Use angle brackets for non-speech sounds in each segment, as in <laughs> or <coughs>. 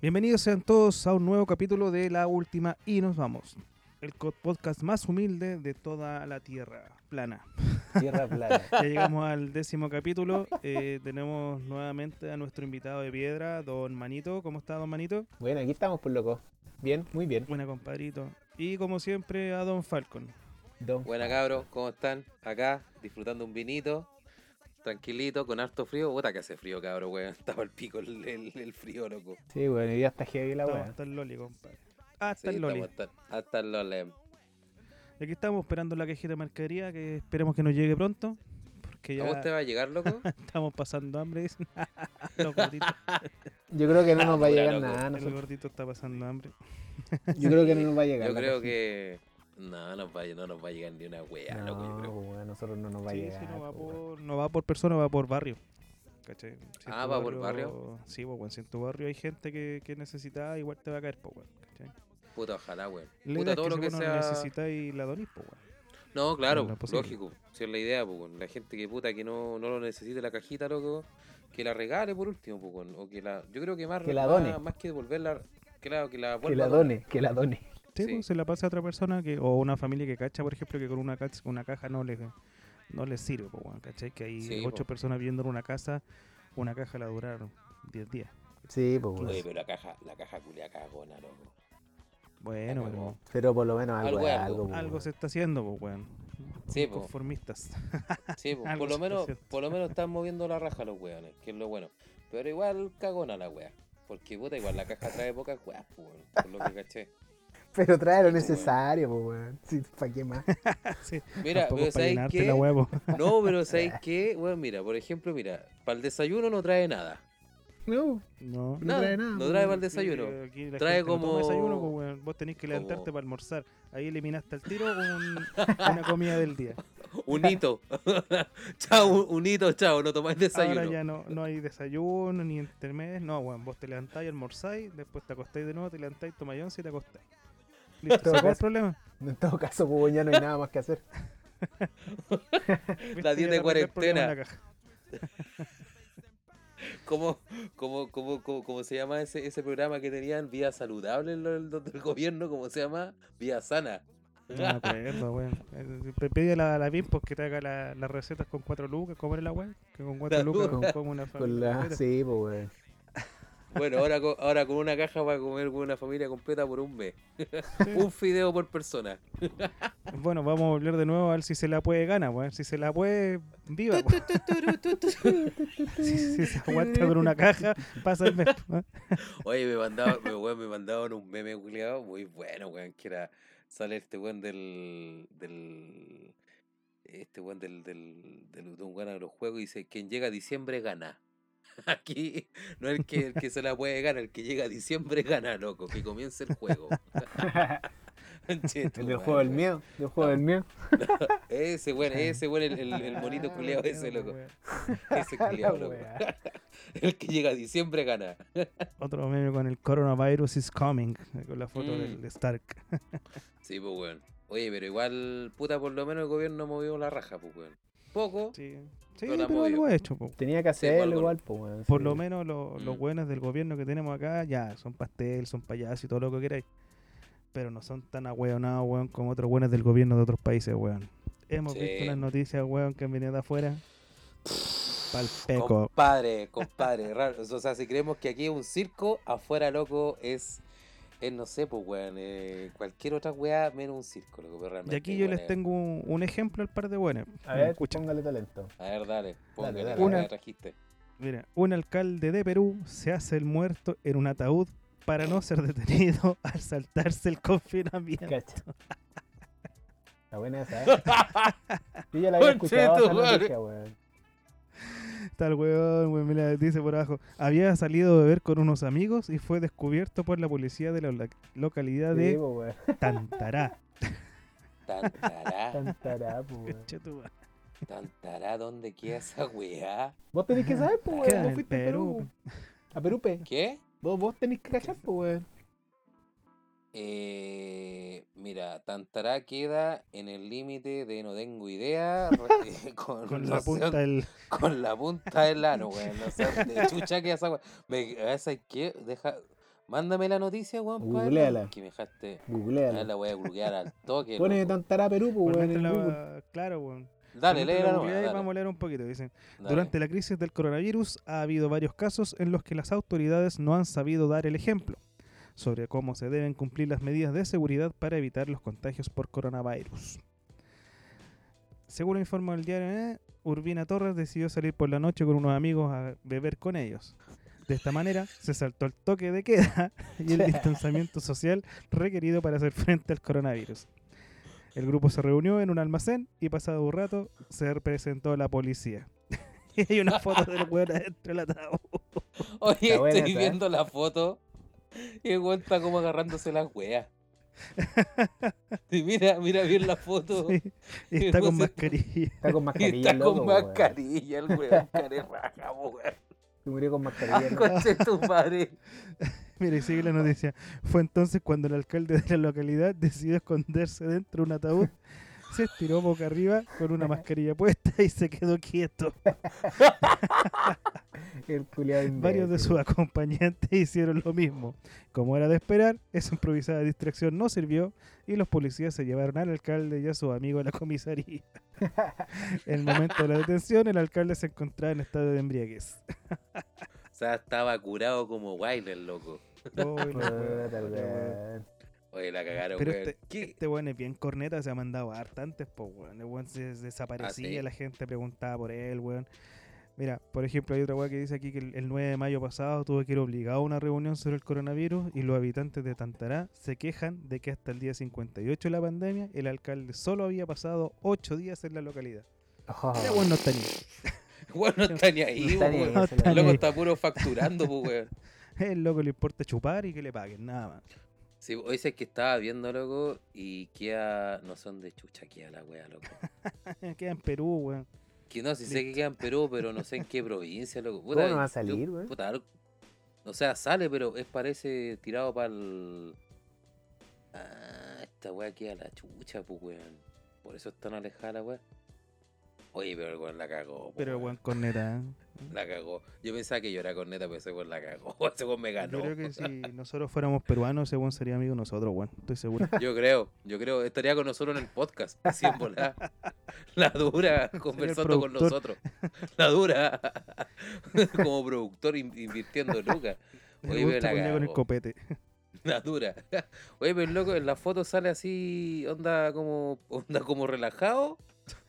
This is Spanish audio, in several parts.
Bienvenidos sean todos a un nuevo capítulo de La Última y nos vamos. El podcast más humilde de toda la tierra plana. Tierra <laughs> plana. Ya llegamos al décimo capítulo. eh, tenemos nuevamente a nuestro invitado de piedra, don Manito. ¿Cómo está, don Manito? Bueno, aquí estamos por loco. Bien, muy bien. Buena, compadrito. Y como siempre, a don Falcon. Don. Buena cabros, ¿cómo están? Acá, disfrutando un vinito, tranquilito, con harto frío. Puta que hace frío, cabro, weón. <laughs> Estaba el pico el, el- el frío, loco. Sí, bueno, día está heavy la weá. hasta el Loli, compadre. Hasta Sí, el Loli. hasta, hasta el Lolem. Y aquí estamos esperando la cajita de mercadería que esperemos que nos llegue pronto. Porque ¿A ya vos te va a llegar, loco? <laughs> estamos pasando hambre, dicen. <laughs> Los gorditos. Yo creo que no nos va a llegar loco. nada. a El gordito está pasando hambre. Yo creo que no nos va a llegar. Yo creo que... No, nos va, a- no nos va a llegar ni una wea, loco, yo No, creo. pues, nosotros no nos va a llegar. sí, no va, pues, por, no va por persona, va por barrio. ¿Cachai? Si Ah, ¿va por barrio? Sí, pues, weón, si en tu barrio hay gente que, que necesita, igual te va a caer, pues, weón. ¿cachai? Puta, ojalá, weón. La Puta, es todo que lo que sea... necesitáis la donís, pues, weón. No, claro, lógico. Si es la idea, pues, weón. La gente que puta que no, no lo necesite la cajita, loco, que la regale por último, pues, weón. O que la... Yo creo que más... Que la done. Más que devolverla... Claro, que la Que vuelva la a donar. done, que la done. Sí. pues, se la pasa a otra persona que, o una familia que cacha, por ejemplo, que con una, cacha- una caja no le, no le sirve, pues. Que hay Sí, ocho po. personas viviendo en una casa, una caja la duraron 10 días. Sí, pues, Oye, pero la caja, la caja culia cagona, loco. Bueno, pero por lo menos algo, Algo se está haciendo, pues, weón. Sí, po. Conformistas. <laughs> Sí, pues, Algo por lo menos, por lo menos están moviendo la raja los weones, que es lo bueno. Pero igual cagona la wea. Porque puta, igual la caja trae pocas weas, pues, por lo que caché. <laughs> Pero trae lo necesario, pues, weón. Sí, ¿para qué más? <laughs> sí, Mira, pero es para ¿sabéis llenarte qué? la huevo. <laughs> No, pero <laughs> ¿sabéis qué? Weón, mira, por ejemplo, mira, para el desayuno no trae nada. No, No. no Nada, trae nada. no trae para el desayuno. Aquí la Trae gente no toma como- desayuno, pues, weón. Vos tenés que levantarte como- para almorzar. Ahí eliminaste al tiro un- una comida del día. Un hito. chao, un- un hito, chao, no tomáis desayuno. Ahora ya no, no hay desayuno ni intermedio. No, weón. Vos te levantáis, almorzáis, después te acostáis de nuevo, te levantáis, tomáis once y te acostáis. Listo, Todo ¿se acabó el caso. problema? En todo caso, pues, ya no hay nada más que hacer. <laughs> La dieta de el cuarentena. <laughs> ¿Cómo, cómo, cómo, cómo, cómo se llama ese, ese programa que tenían? Vida saludable, del gobierno, ¿cómo se llama? Vida sana. No me acuerdo, weón. Pe- Pide a la, la Pimpos que te haga la- las recetas con cuatro lucas, ¿cómo era la weón? Que con cuatro La lucas Luca. como una <laughs> Con familia la... Sí, pues, weón. Bueno, ahora, co- ahora con una caja va a comer con una familia completa por un mes. <laughs> Un fideo por persona. <laughs> Bueno, vamos a volver de nuevo a ver si se la puede gana, weón. Si se la puede, viva. weón. <laughs> si, si se aguanta con una caja, pasa el mes. ¿no? Oye, me mandaban, me, weón, me mandaban un meme culiado muy bueno, weón, que era, sale este weón del, del, este weón del, del, del, de un weón de los juegos y dice, quien llega a diciembre gana. <laughs> Aquí no es el que, el que se la puede ganar, el que llega a diciembre gana, loco, que comience el juego. <laughs> <laughs> El del juego del miedo. Del juego del miedo. Ese weón, ese weón, el, el, el monito culiado ese, bueno, loco. Ese culiado, loco. El que llega a diciembre gana. Otro meme con el coronavirus is coming, con la foto Mm. del Stark. Sí, pues weón. Oye, pero igual, puta, por lo menos el gobierno movió la raja, pues weón. Poco, Sí, sí Pero algo ha hecho, po. Tenía que Sí, pues, hacerlo algo- igual, pues, weón. Por sí. lo menos lo- los Mm. buenos del gobierno que tenemos acá, ya, son pastel, son payasos y todo lo que queráis. Pero no son tan ahueonados, weón, como otros buenos del gobierno de otros países, weón. Hemos Sí. visto unas noticias, weón, que han venido de afuera. Pal peco. compadre, compadre. <laughs> raro. O sea, si creemos que aquí es un circo, afuera, loco, es, es no sé, pues weón, eh, cualquier otra weá menos un circo, loco. Pero Y realmente, aquí yo les es- tengo un, un ejemplo al par de buenos. A ver, escucha. póngale talento. A ver, dale, póngale dale. la Una- que trajiste. Mira, un alcalde de Perú se hace el muerto en un ataúd para no ser detenido <laughs> al saltarse el confinamiento. Cacha. <laughs> Está buena esa, ¿eh? <laughs> Yo ya la había escuchado esa noticia, weón. Tal weón, weón, mira, dice por abajo. Había salido a beber con unos amigos y fue descubierto por la policía de la loca- localidad Sí, de. <laughs> Tantará. Tantará, Tantará, pues, weón. Tantará, ¿dónde queda esa weá? Vos tenés que saber, pues, weón. Vos fuiste a Perú. A Perú, pe. ¿Qué? Vos, vos tenés que cachar, pues, weón. Eh, mira, Tantará queda en el límite de no tengo idea eh, <laughs> <laughs> con, la punta del. <laughs> con la punta del ano, weón. No sé dónde chucha que esa weón. Esa que deja. Mándame la noticia, weón. Googleala. Que me dejaste. Ah, Googleala. la voy a googlear al toque. Pone. Tantará Perú, pues, weón, la- Claro, weón. Dale, la dale, Vamos a leer un poquito. Dicen. dale. Durante la crisis del coronavirus ha habido varios casos en los que las autoridades no han sabido dar el ejemplo sobre cómo se deben cumplir las medidas de seguridad para evitar los contagios por coronavirus. Según informó el diario, eh, Urbina Torres decidió salir por la noche con unos amigos a beber con ellos. De esta manera se saltó el toque de queda <laughs> y el distanciamiento social requerido para hacer frente al coronavirus. El grupo se reunió en un almacén y pasado un rato se presentó la policía. <laughs> y hay una foto del weón adentro del ataúd. Oye, estoy ¿eh? viendo la foto y el weón está como agarrándose las weas. <laughs> Y mira, mira bien la foto. Sí, y <laughs> está con mascarilla. Está con <laughs> Y mascarilla, está loco, con weón. mascarilla el weón, carerraja, weón. Se murió con mascarilla. loco. Conche tu madre. Mira, y sigue la noticia. Fue entonces cuando el alcalde de la localidad decidió esconderse dentro de un ataúd. Se estiró boca arriba con una mascarilla puesta y se quedó quieto. <laughs> El culiado Varios de sus acompañantes <laughs> hicieron lo mismo. Como era de esperar, esa improvisada distracción no sirvió y los policías se llevaron al alcalde y a su amigo a la comisaría. <laughs> En el momento de la detención, el alcalde se encontraba en estado de embriaguez. O sea, estaba curado como Wilder, loco. Uy, Oye, la cagaron, Pero weón. este, este weón es bien corneta, se ha mandado harta antes, pues weón. El weón se desaparecía, sí? la gente preguntaba por él, weón. Mira, por ejemplo, hay otra weá que dice aquí que el, el 9 de mayo pasado tuvo que ir obligado a una reunión sobre el coronavirus y los habitantes de Tantará se quejan de que hasta el día 58 de la pandemia el alcalde solo había pasado 8 días en la localidad. Oh, Este weón no está ni <laughs> Weón no está ni ahí, no weón. El loco está puro facturando, pues, weón. <laughs> El loco le importa chupar y que le paguen, nada más. Sí, hoy sé que estaba viendo, loco, y queda. No son de chucha, queda la wea, loco. <laughs> Queda en Perú, weón. Que no, si sé que queda en Perú, pero no sé en qué <laughs> provincia, loco. Puta, ¿Cómo no va a salir, weón? O sea, sale, pero es parece tirado para el. Ah, esta wea queda la chucha, pues, weón. Por eso es tan alejada la wea. Oye, pero el weón la cagó. Pero el weón. weón corneta, ¿eh? <laughs> La cagó. Yo pensaba que yo era corneta, pero ese weón la cagó. <laughs> Ese weón me ganó. Yo creo que si <laughs> nosotros fuéramos peruanos, ese weón sería amigo de nosotros, weón. Estoy seguro. Yo creo, yo creo, estaría con nosotros en el podcast, así en volada. La dura, conversando con nosotros. La dura, como productor in- invirtiendo lucas. Me Oye, gusta la culiar con el cagó. copete. La dura. Oye, pero loco, en la foto sale así, onda como, onda como relajado,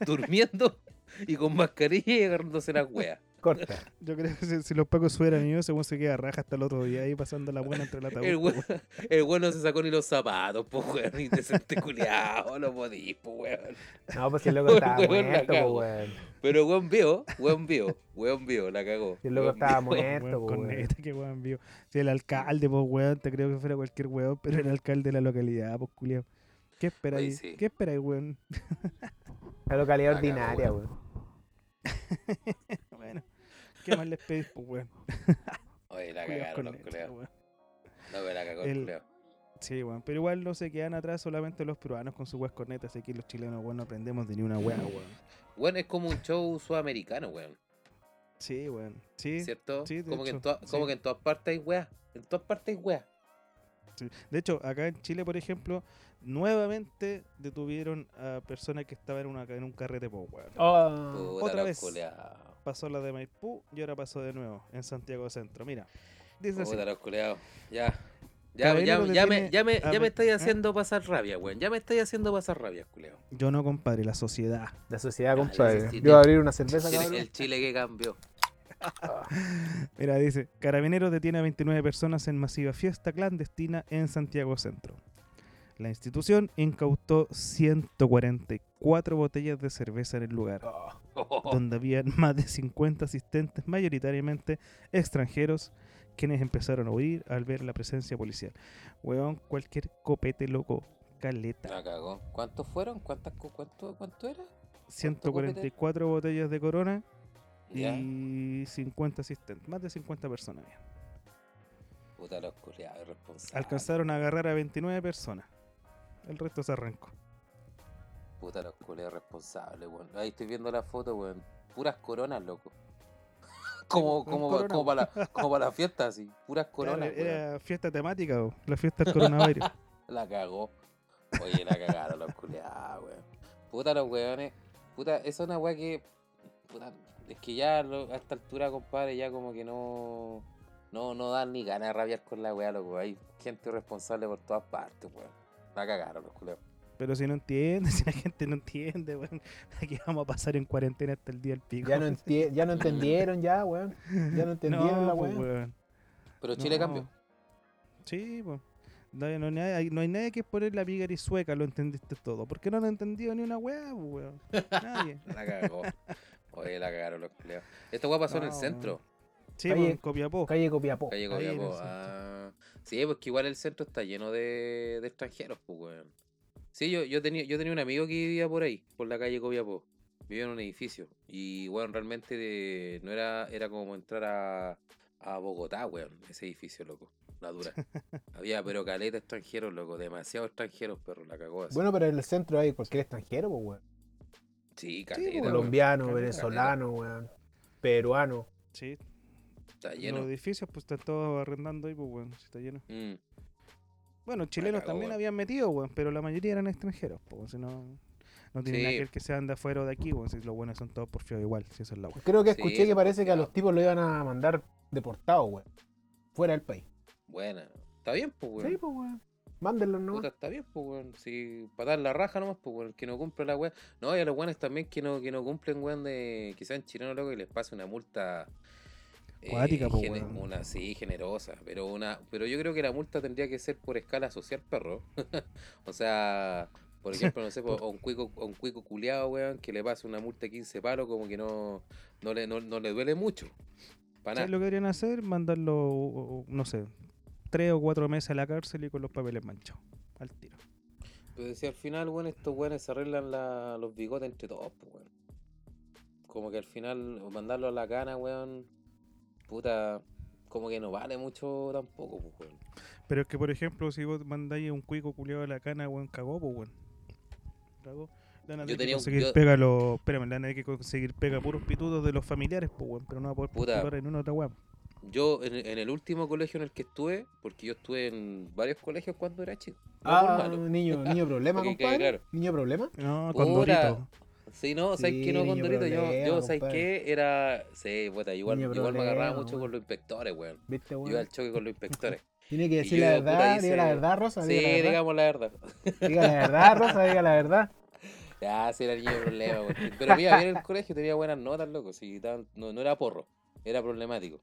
durmiendo y con mascarilla y agarrándose las weas. Corta. <laughs> Yo creo que si, si los pacos subieran míos, ese weón se queda raja hasta el otro día ahí pasando la buena entre el ataúd. El po, weón, <laughs> el weón no se sacó ni los zapatos, pues weón, ni te sentiste culiado, no podís, pues weón. No, pues si el loco estaba <laughs> Weón, la muerto, pues, weón. Pero weón vio, weón vio, weón vio, la cagó. Si el loco estaba vio. muerto, Weón, pues, con que weón vio. Si el alcalde, pues weón, te creo que fuera cualquier weón, pero el alcalde de la localidad, pues culiao. ¿Qué esperáis? Sí. ¿Qué esperáis, weón? La localidad La ordinaria, weón. weón. ¿Qué más les pedís, pues weón? <laughs> Oye, la <laughs> cagaron los weón. No, pero la cagó el culeado. Sí, weón, pero igual no se quedan atrás solamente los peruanos con sus weas cornetas, así que los chilenos, weón, no aprendemos de ni una wea, weón. Weón, es como un show sudamericano, weón. Sí, weón, sí. ¿Cierto? sí, de como, que en como que en todas partes hay weá. En todas partes hay weá. Sí. De hecho, acá en Chile, por ejemplo, nuevamente detuvieron a personas que estaban en, una, en un carrete, po, weón. Oh, Puta, otra vez. Pasó la de Maipú y ahora pasó de nuevo en Santiago Centro. Mira, dice así. Los culeados. Ya. Ya, ya, me, ya, me, ya me estáis ¿eh? haciendo pasar rabia, weón. Ya me estáis haciendo pasar rabia, culeado. Yo no, compadre, la sociedad. la sociedad, Ah, compadre. Yo voy a abrir una cerveza, cabrón. el Chile que cambió. <laughs> Mira, dice, Carabineros detiene a 29 personas en masiva fiesta clandestina en Santiago Centro. La institución incautó 144 botellas de cerveza en el lugar, donde <laughs> habían más de 50 asistentes, mayoritariamente extranjeros, quienes empezaron a huir al ver la presencia policial. Weón, cualquier copete loco, caleta. La cagó. ¿Cuántos fueron? ¿Cuántas, cuánto, ¿Cuánto era? 144 botellas de corona y 50 asistentes, más de 50 personas. había. Puta los culiados irresponsables. Alcanzaron a agarrar a 29 personas. El resto se arrancó. Puta los culiados responsables, weón. Ahí estoy viendo la foto, weón. Puras coronas, loco. <laughs> como, weón, como, corona, como, para la, <laughs> como para la fiesta, así. Puras coronas, weón. era fiesta temática, bo, la fiesta del coronavirus. <laughs> La cagó. Oye, la cagaron los culiados, weón. Puta los weones. Puta, esa es una weá que. Puta, es que ya lo- a esta altura, compadre, ya como que no. No, no dan ni ganas de rabiar con la weá, loco. Hay gente responsable por todas partes, weón. La cagaron los culiados. Pero si no entiende, <laughs> si la gente no entiende, weón, <laughs> aquí vamos a pasar en cuarentena hasta el día del pico. Ya no, <laughs> ya no entendieron, ya, weón. Ya no entendieron la pues, weón. weón. Pero Chile No. cambió. Sí, pues. No, hay- no hay nadie- no hay nadie que poner la y sueca, lo entendiste todo. ¿Por qué no lo ha entendido ni una weá, pues, weón? Nadie. La cagó. Oye, la cagaron los culiados. Esta weá pasó en el centro. Sí, Calle- pues, en Copiapó. Calle Copiapó. Calle Copiapó. Ah, sí, pues que igual el centro está lleno de, de extranjeros, pues, weón. Sí, yo, yo, tenía, yo tenía un amigo que vivía por ahí, por la calle Copiapó. Vivía en un edificio. Y, bueno, realmente de- no era, era como entrar a, a Bogotá, weón, ese edificio, loco. La dura. <laughs> Había, pero caleta extranjeros, loco. Demasiado extranjeros, perro. La cagó así. Bueno, pero en el centro hay cualquier extranjero, pues, weón. sí, pues, caleta. weón. Colombiano, caleta, venezolano, weón. Peruano. Sí, Está los lleno. edificios pues están todos arrendando ahí, pues, weón, si está lleno. Mm, Bueno, chilenos cagó, también habían metido, weón, pero la mayoría eran extranjeros, pues, si no... No tiene Sí. nada que ver que sean de afuera o de aquí, weón, si los buenos son todos por feo igual, si eso es la weón. Creo que Sí, escuché que parece que a los tipos lo iban a mandar deportados, weón. Fuera del país. buena. Está bien, pues, weón. Sí, pues, weón. Mándenlos nomás. Puta, está bien, pues, weón. Si para dar la raja nomás, pues, weón. Que no cumple la weón. No, y a los weones también que no, que no cumplen, weón, de que sean chilenos, loco, y les pase una multa. Eh, Cuática, gene- weón. Una, sí, generosa. Pero una pero yo creo que la multa tendría que ser por escala social, perro. <laughs> o sea, por ejemplo, no sé, po, a un cuico, un cuico culiado, weón, que le pase una multa de 15 palos, como que no, no, le, no, no le duele mucho. Para ¿Sabes nada. lo que deberían hacer? Mandarlo, no sé, tres o cuatro meses a la cárcel y con los papeles manchados. Al tiro. Pero si al final, weón, estos weones se arreglan la- los bigotes entre todos, pues, weón. Como que al final mandarlo a la cana, weón, puta, como que no vale mucho tampoco, pues, weón. Pero es que, por ejemplo, si vos mandáis un cuico culiado a la cana, weón, cagó, pues, weón. Cagó. Le Yo tenía un- conseguir yo- pega los... Espérame, le van a que conseguir pega puros pitutos de los familiares, pues, weón. Pero no va a poder Puta. postular en una otra weón. Yo, en, en el último colegio en el que estuve, porque yo estuve en varios colegios cuando era chico. no Ah, niño, niño problema, <laughs> compadre. claro. Niño problema. No, Puta. Sí, no, ¿sabes qué no, niño Condorito? Yo, yo ¿sabes qué? Era, sí, puta, igual, Niño igual me agarraba mucho con los inspectores, weón. ¿Viste, Yo weón? iba al choque con los inspectores. <laughs> Tiene que decir yo, la puta, verdad, diga la verdad, Rosa. Sí, diga la verdad. digamos la verdad. Diga la verdad, Rosa, diga la verdad. <laughs> Ya, sí era niño de problema, weón. Pero mira, bien en el colegio tenía buenas notas, loco. Sí, no, no era porro, era problemático.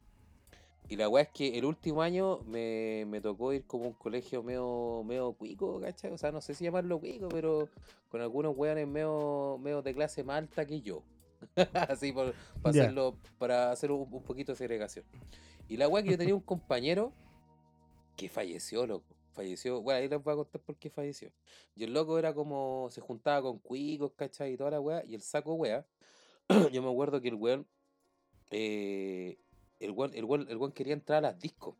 Y la weá es que el último año me, me tocó ir como a un colegio medio, medio cuico, ¿cachai? O sea, no sé si llamarlo cuico, pero con algunos weones medio, medio de clase más alta que yo. <laughs> Así, por, para hacerlo, para hacer un, un poquito de segregación. Y la weá es que yo tenía un compañero que falleció, loco. Falleció, bueno, ahí les voy a contar por qué falleció. Y el loco era como, se juntaba con cuicos, ¿cachai? Y toda la weá. Y el saco weá, <clears throat> yo me acuerdo que el weón, eh, el weón, el weón, el weón quería entrar a las discos.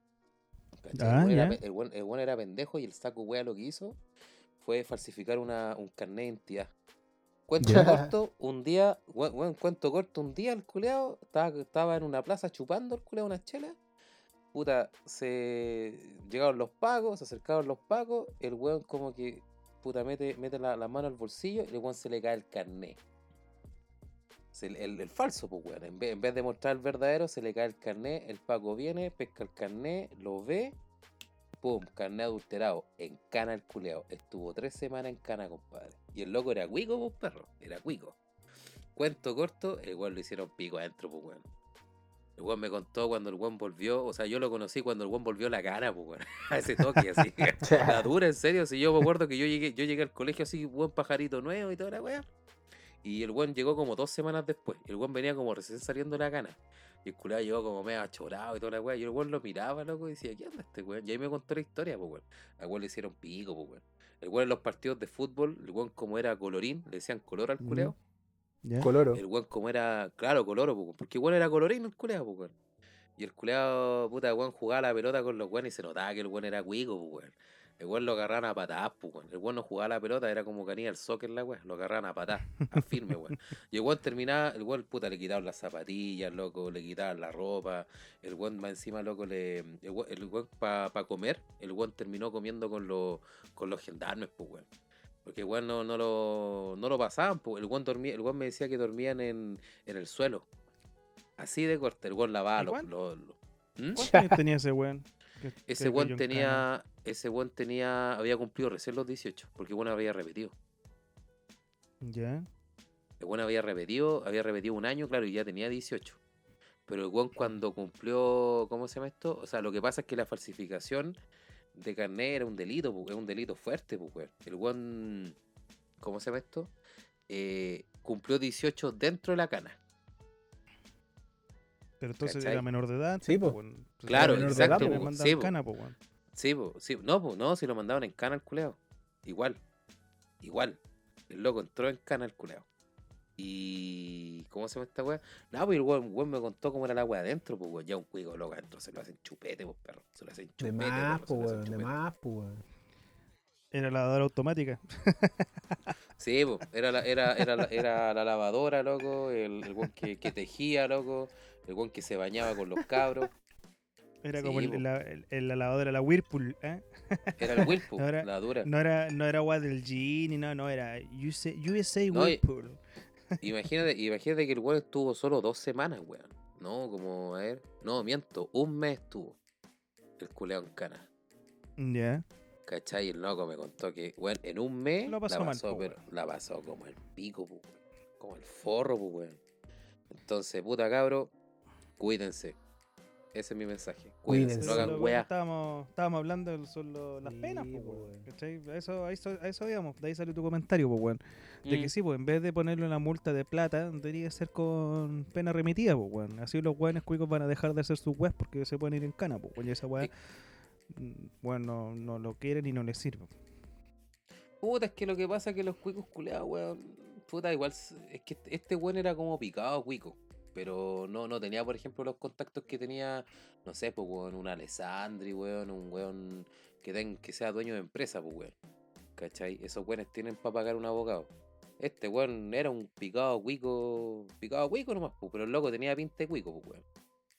Ah, el, weón era, el weón era pendejo y el saco weá lo que hizo fue falsificar una, un carnet de identidad. Cuento corto, un día, weón, cuento corto, un día el culeado estaba, estaba en una plaza chupando el culeado una chela puta, se llegaron los pagos, se acercaron los pagos, el weón como que, puta, mete, mete la, la mano al bolsillo y el weón se le cae el carnet. El, el- el falso, pues weón, en vez, en vez de mostrar el verdadero, se le cae el carnet, el pago viene, pesca el carnet, lo ve, pum, carnet adulterado, en cana el culeado. Estuvo tres semanas en cana, compadre. Y el loco era cuico, pues perro, era cuico. Cuento corto, el weón lo hicieron pico adentro, pues weón. El weón me contó cuando el weón volvió, o sea, yo lo conocí cuando el weón volvió la gana, pues weón. <laughs> A ese toque así. <laughs> La dura, en serio. Si yo me acuerdo que yo llegué, yo llegué al colegio así, buen pajarito nuevo y toda la weá. Y el weón llegó como dos semanas después. El weón venía como recién saliendo de la gana. Y el culado llegó como medio achorado y toda la weá. Y el weón lo miraba, loco, y decía, ¿qué onda este weón? Y ahí me contó la historia, pues weón. Al weón le hicieron pico, pues weón. El weón en los partidos de fútbol, el weón como era colorín, le decían color al Mm. culeo. ¿Ya? Coloro. El weón como era, claro, coloro, po, porque igual era colorín el culeado, po, weón. Y el culeado, puta, weón, jugaba la pelota con los weones y se notaba que el weón era cuico, pues, weón. El weón lo agarraban a patadas, pues. El weón no jugaba la pelota, era como canía el soccer, la weón. Lo agarraban a patadas, a firme, weón. Y el weón terminaba, el weón, puta, le quitaban las zapatillas, loco, le quitaban la ropa. El weón más encima, loco, le. El weón, el weón para comer, el weón terminó comiendo con, los con los gendarmes, pues, weón. Porque el weón no, no, lo, no lo pasaban, pues. El weón, dormía, el weón me decía que dormían en, en el suelo. Así de corte, el weón lavaba ¿Y los. los- ¿Mm? ¿Cuántos años tenía ese weón? Que- Ese weón tenía, ese weón tenía, había cumplido recién los 18, porque bueno había repetido. Ya. El weón había repetido, había repetido un año, claro, y ya tenía 18. Pero el weón cuando cumplió, ¿cómo se llama esto? O sea, lo que pasa es que la falsificación de carnet era un delito, pu, es un delito fuerte, pues, weón. El weón, ¿cómo se llama esto? Eh, cumplió 18 dentro de la cana. Pero entonces ¿Cachai? era menor de edad. Sí, po, po. weón. Entonces, Claro, menor de edad, exacto, le po, mandaban sí, po. cana, po, weón. Sí, po, sí, no, po, no, si lo mandaban en cana al culeo. Igual, igual. El loco entró en cana al culeo. Y. ¿Cómo se llama esta weá? No, pues el weón, weón me contó cómo era la weá adentro, pues weón. Ya un cuico loco adentro se lo hacen chupete, pues perro. Se lo hacen De chupete. más, perro, se pues, weón. De más, pues, weón. Era lavadora automática. <laughs> Sí, pues, era la, era, era, la- era la lavadora, loco. El, el weón que, que tejía, loco. El weón que se bañaba con los cabros. Era Sí, como el- la, el- el- la lavadora, la Whirlpool. ¿eh? <laughs> Era el Whirlpool, <laughs> Ahora- la dura. No era, no era agua del G ni nada, no, era USA, USA No, y- Whirlpool. <laughs> Imagínate, imagínate que el weón estuvo solo dos semanas, weón. No, como, a ver. No, miento, un mes estuvo. El culeo en cana. Ya. ¿Cachai? El loco me contó que, weón, en un mes Lo pasó la mal, pasó, po, pero la pasó como el pico, po, weón. Como el forro, po, weón. Entonces, puta cabro, cuídense. Ese es mi mensaje. Cuídense, no hagan weá. Estábamos, estábamos hablando lo- las Sí, penas, pues, po, weón. A eso, a eso, a eso íbamos, de ahí salió tu comentario, pues, weón. De que Mm. sí, pues, en vez de ponerle una multa de plata, debería ser con pena remitida, pues, weón. Así los weones cuicos van a dejar de hacer sus weas porque se pueden ir en cana, pues, weón. Y esa wea, Eh. mm, weón, no, no lo quieren y no les sirve. Puta, es que lo que pasa es que los cuicos culeados, weón. Puta, igual es que este- este weón era como picado cuico. Pero no, no tenía, por ejemplo, los contactos que tenía, no sé, pues, weón, un Alessandri, weón, un weón que, ten- que sea dueño de empresa, pues, weón. ¿Cachai? Esos weones tienen para pagar un abogado. Este weón era un picado cuico, picado cuico nomás, pues, pero el loco tenía pinta de cuico, pues, weón.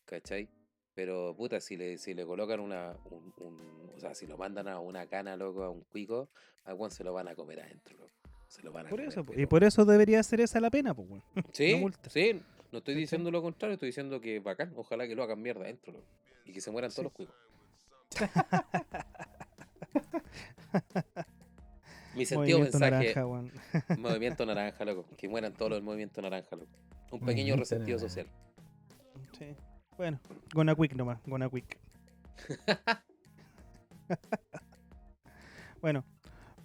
¿Cachai? Pero, puta, si le, si le colocan una, un, un- o sea, si lo mandan a una cana, loco, a un cuico, al weón se lo van a comer adentro, loco. Se lo van a Por comer, eso, y por eso debería ser esa la pena, pues, weón. <laughs> Sí, sí, no estoy diciendo lo contrario, estoy diciendo que bacán, ojalá que lo hagan mierda adentro, loco. Y que se mueran todos los cuicos. <laughs> Mi sentido Movimiento mensaje, naranja, weón. <laughs> movimiento naranja, loco. Que mueran todos los del movimiento naranja, loco. Un pequeño Movimiento resentido naranja. social. Sí. Bueno, gonna quick nomás, gonna quick. <laughs> bueno,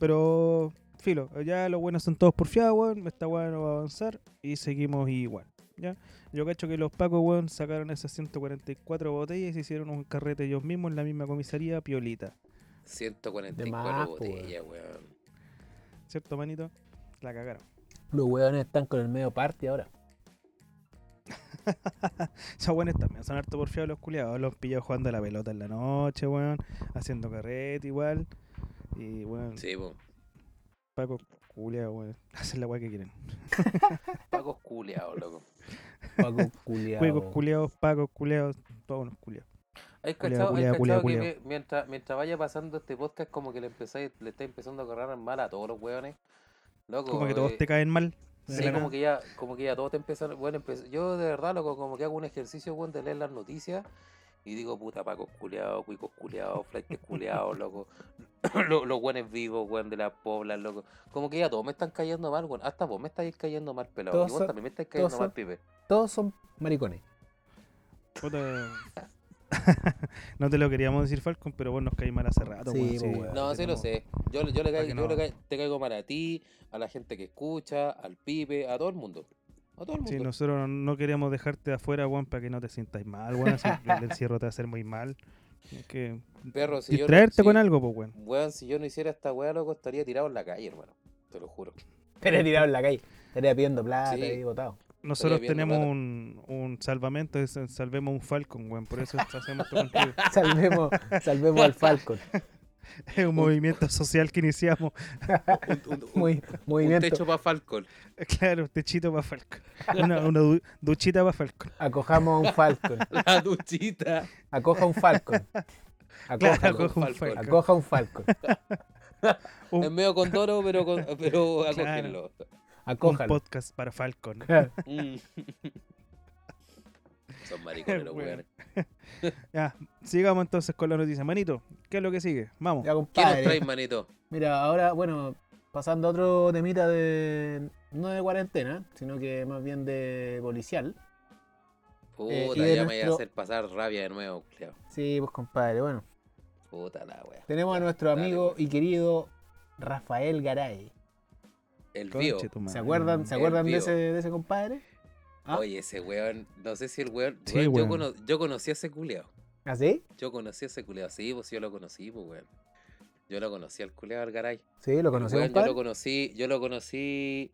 pero filo, ya los buenos son todos porfiados, weón. Esta weá no va a avanzar y seguimos igual. ¿Ya? Yo cacho que los pacos, weón, sacaron esas 144 botellas y se hicieron un carrete ellos mismos en la misma comisaría, piolita. 144 más, po, botellas, weón. ¿Cierto, manito? La cagaron. Los weones están con el medio party ahora. <laughs> Esos weones también son harto porfiados los culiados. Los pillado jugando a la pelota en la noche, weón. Haciendo carrete igual. Y, weón, Sí, po. pacos culiados, weón. <laughs> Hacen la weá que quieren. <laughs> Pacos culeados, loco. Paco <laughs> culiao. Juegos culiados, pacos culiados, todos unos culiados. ¿Hay Culeado, cachado, hay culeado, cachado culeado, que mi- mientras, mientras vaya pasando este podcast como que le empezáis, le está empezando a correr mal a todos los weones? Loco, Como que todos eh, te caen mal. Sí, como nada. que ya, como que ya todos te empiezan, bueno, empe- yo de verdad, loco, como que hago un ejercicio, weón, de leer las noticias y digo, puta, pacos culiados, cuicos culiados, flightes culiados, loco, <laughs> los, los buenos vivos, weón, de las poblas, loco, como que ya todos me están cayendo mal, weón, hasta vos me estáis cayendo mal, pelado, Todos y vos son- también me estáis cayendo mal, son- pibe. Todos son maricones. Puta. <laughs> no te lo queríamos decir, Falcon, pero vos nos caí mal hace rato, Sí, po, weón. No, sí lo sé, yo, yo, le, caigo, yo le caigo- te caigo mal a ti, a la gente que escucha, al pibe, a todo el mundo, a todo el mundo. Sí, nosotros no queríamos dejarte afuera, weón, para que no te sientas mal, que el encierro te va a hacer muy mal. Tienes que Perro, si yo no- distraerte con si- algo, pues, weón. Weón, si yo no hiciera esta weá, loco, estaría tirado en la calle, hermano, te lo juro. Estaría tirado en la calle. Estaría pidiendo plata Sí. y botado. Nosotros tenemos plata. un, un salvamento, es salvemos un Falcon, weón. Por eso <laughs> hacemos esto contigo. Salvemos, salvemos al Falcon. <laughs> Es un movimiento social que iniciamos. <laughs> Un, un- un- <laughs> un techo para Falcon. Claro, techito para Falcon. Una, una du- duchita para Falcon. Acojamos a un Falcon. La duchita. Acoja un Falcon. Claro, Acójalo. acoja un Falcon. Acoja un Falcon. Un- Es medio condoro, pero, con- pero Claro. acógenlo. Un Acójalo. podcast para Falcon. Claro. Mm. Son maricones los <laughs> Bueno. <laughs> Ya, sigamos entonces con la noticia. Manito, ¿qué es lo que sigue? Vamos. Ya, ¿Qué nos traes, manito? Mira, ahora, bueno, pasando a otro temita de. No de cuarentena, sino que más bien de policial. Puta, Eh, ya me voy a hacer pasar rabia de nuevo, culiao. Sí, pues compadre, bueno. Puta la wea. Tenemos a nuestro dale, amigo pues. y querido Rafael Garay. El. Conche tu ¿Se acuerdan, ¿se acuerdan de ese, de ese compadre? ¿Ah? Oye, ese weón, no sé si el weón. Sí, weón, yo, cono- yo conocí a ese culeado. ¿Ah, sí? Yo conocí a ese culeado, sí, pues yo lo conocí, pues weón. Yo lo conocí al culeado al garay. Sí, lo conocí, weón, yo lo conocí, yo lo conocí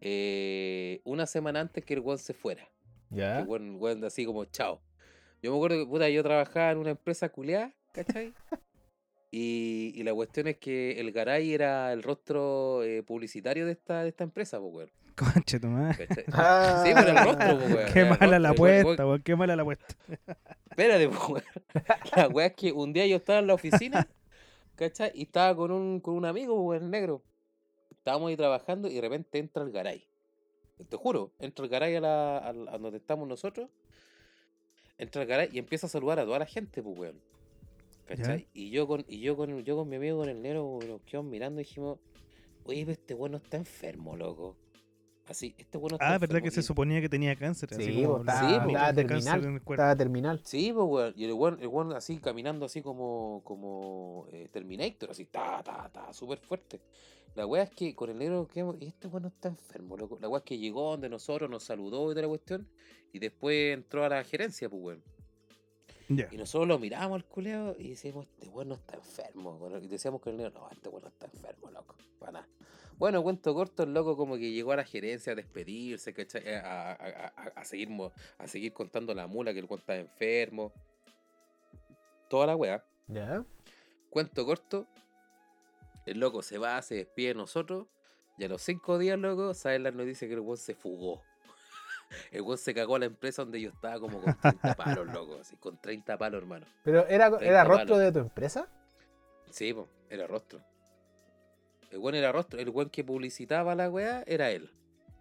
eh, una semana antes que el weón se fuera. Ya. el weón, el weón así como chao. Yo me acuerdo que puta, yo trabajaba en una empresa culeada, ¿cachai? <laughs> Y, y la cuestión es que el Garay era el rostro eh, publicitario de esta, de esta empresa, pues, weón. <laughs> Conche tu madre. Ah. <laughs> Sí, pero el rostro, weón. Qué mala la rostro, weón- apuesta, weón. Qué mala la apuesta. Espérate, weón. La weá es que un día yo estaba en la oficina, ¿cachai? Y estaba con un, con un amigo, el negro. Estábamos ahí trabajando y de repente entra el garay. Te juro, entra el garay a, la, a, donde estamos nosotros. Entra el garay y empieza a saludar a toda la gente, pues, weón. ¿Cachai? Y yo con, y yo con, yo con mi amigo con el negro nos quedamos mirando y dijimos, oye, este bueno está enfermo, loco. Así, este bueno está Ah, ¿verdad que se suponía que tenía cáncer? Sí, así como los estaba- terminal. en el. Estaba terminal. Sí, pues, weón. Y el weón, el weón así caminando así como, como eh, Terminator, así, ta, ta, ta, súper fuerte. La weá es que con el negro que este weón no está enfermo, loco. La weá es que llegó donde nosotros, nos saludó y toda la cuestión. Y después entró a la gerencia, pues weón. Ya. Y nosotros lo miramos al culeo y decíamos, este weón no está enfermo. weón. Y decíamos con el negro, no, este weón no está enfermo, loco. Para nada. Bueno, cuento corto, el loco como que llegó a la gerencia a despedirse, ¿cachai? A, a- a- a- a seguir, a seguir contando la mula que el estaba enfermo. Toda la weá. Ya. Cuento corto. El loco se va, se despide de nosotros. Y a los cinco días, loco, salen las noticias que el weón se fugó. <laughs> El weón se cagó a la empresa donde yo estaba como con 30 <laughs> palos, loco. Así, con 30 palos, hermano. Pero era, 30 era rostro palos. de tu empresa. Sí, po, era rostro. El weón era rostro. El weón que publicitaba la weá era él.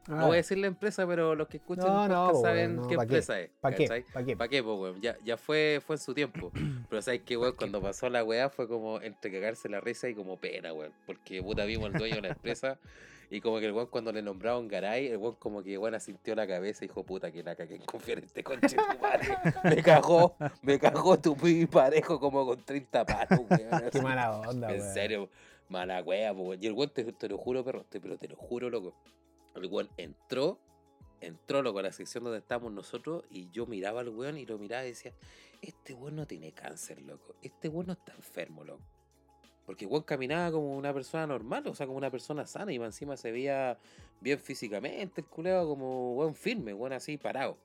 Ah, No voy a decir la empresa, pero los que escuchan No, no, podcast saben no, qué ¿pa' qué? empresa es. ¿Para qué? ¿Para qué? ¿Para qué, po, weón? Ya, ya fue, fue en su tiempo. <clears throat> Pero sabes que, weón, cuando pasó la weá fue como entre cagarse la risa y como pena, weón. Porque puta vimos al dueño de la empresa <laughs> y como que el weón cuando le nombraron Garay, el weón como que weón asintió la cabeza y dijo, puta que la cagué en confiar en este conche tu madre. <laughs> Me cagó, me cagó tu parejo como con 30 palos, weón. <laughs> Qué mala onda, En weón. serio, mala wea, po. Y el weón, te, te lo juro, perro, te- pero te lo juro, loco. El weón entró, entró, loco, a la sección donde estábamos nosotros y yo miraba al weón y lo miraba y decía, este weón no tiene cáncer, loco. Este weón no está enfermo, loco. Porque el weón caminaba como una persona normal, o sea, como una persona sana y encima se veía bien físicamente, el culeo como weón firme, weón así parado.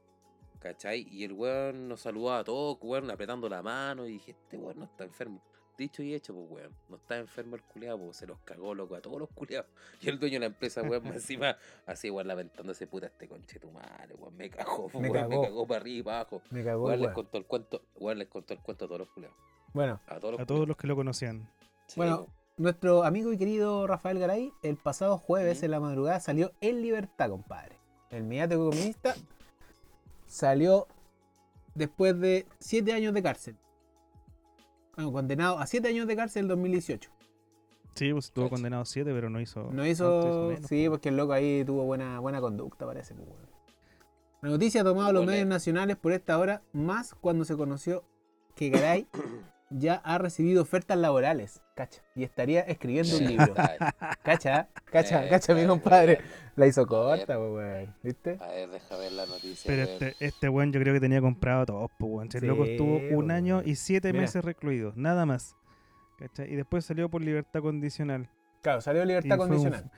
¿Cachai? Y el weón nos saludaba a todos, weón, apretando la mano y dije, este weón no está enfermo. Dicho y hecho, pues, weón. No está enfermo el culeado, pues se los cagó, loco, a todos los culeados. Y el dueño de la empresa, weón, más encima, así, weón, lamentándose, puta, este conche tu madre, weón, me cagó, Me weón, me cagó. cagó para arriba y para abajo. Me cagó, Weón, les weón. contó el cuento, weón, les contó el cuento a todos los culeados. Bueno, A todos los A todos los que lo conocían. Sí, Bueno, nuestro amigo y querido Rafael Garay, el pasado jueves en la madrugada salió en libertad, compadre. El mediático comunista salió después de siete años de cárcel. Bueno, condenado a siete años de cárcel en 2018. Sí, pues estuvo condenado a 7, pero no hizo. No ¿cuánto hizo. menos, sí, po? porque el loco ahí tuvo buena, buena conducta, parece. pues. La noticia ha tomado los medios es- nacionales por esta hora, más cuando se conoció que Garay <coughs> ya ha recibido ofertas laborales. Cacha. Y estaría escribiendo un libro. Cacha, cacha, eh, cacha, mi compadre. La hizo corta, weón. ¿Viste? A ver, deja ver la noticia. Pero este, este weón yo creo que tenía comprado todo, pues weón. El loco estuvo un año y siete Mira. meses recluido, nada más. ¿Cachai? Y después salió por libertad condicional. Claro, salió Y libertad fue un- condicional.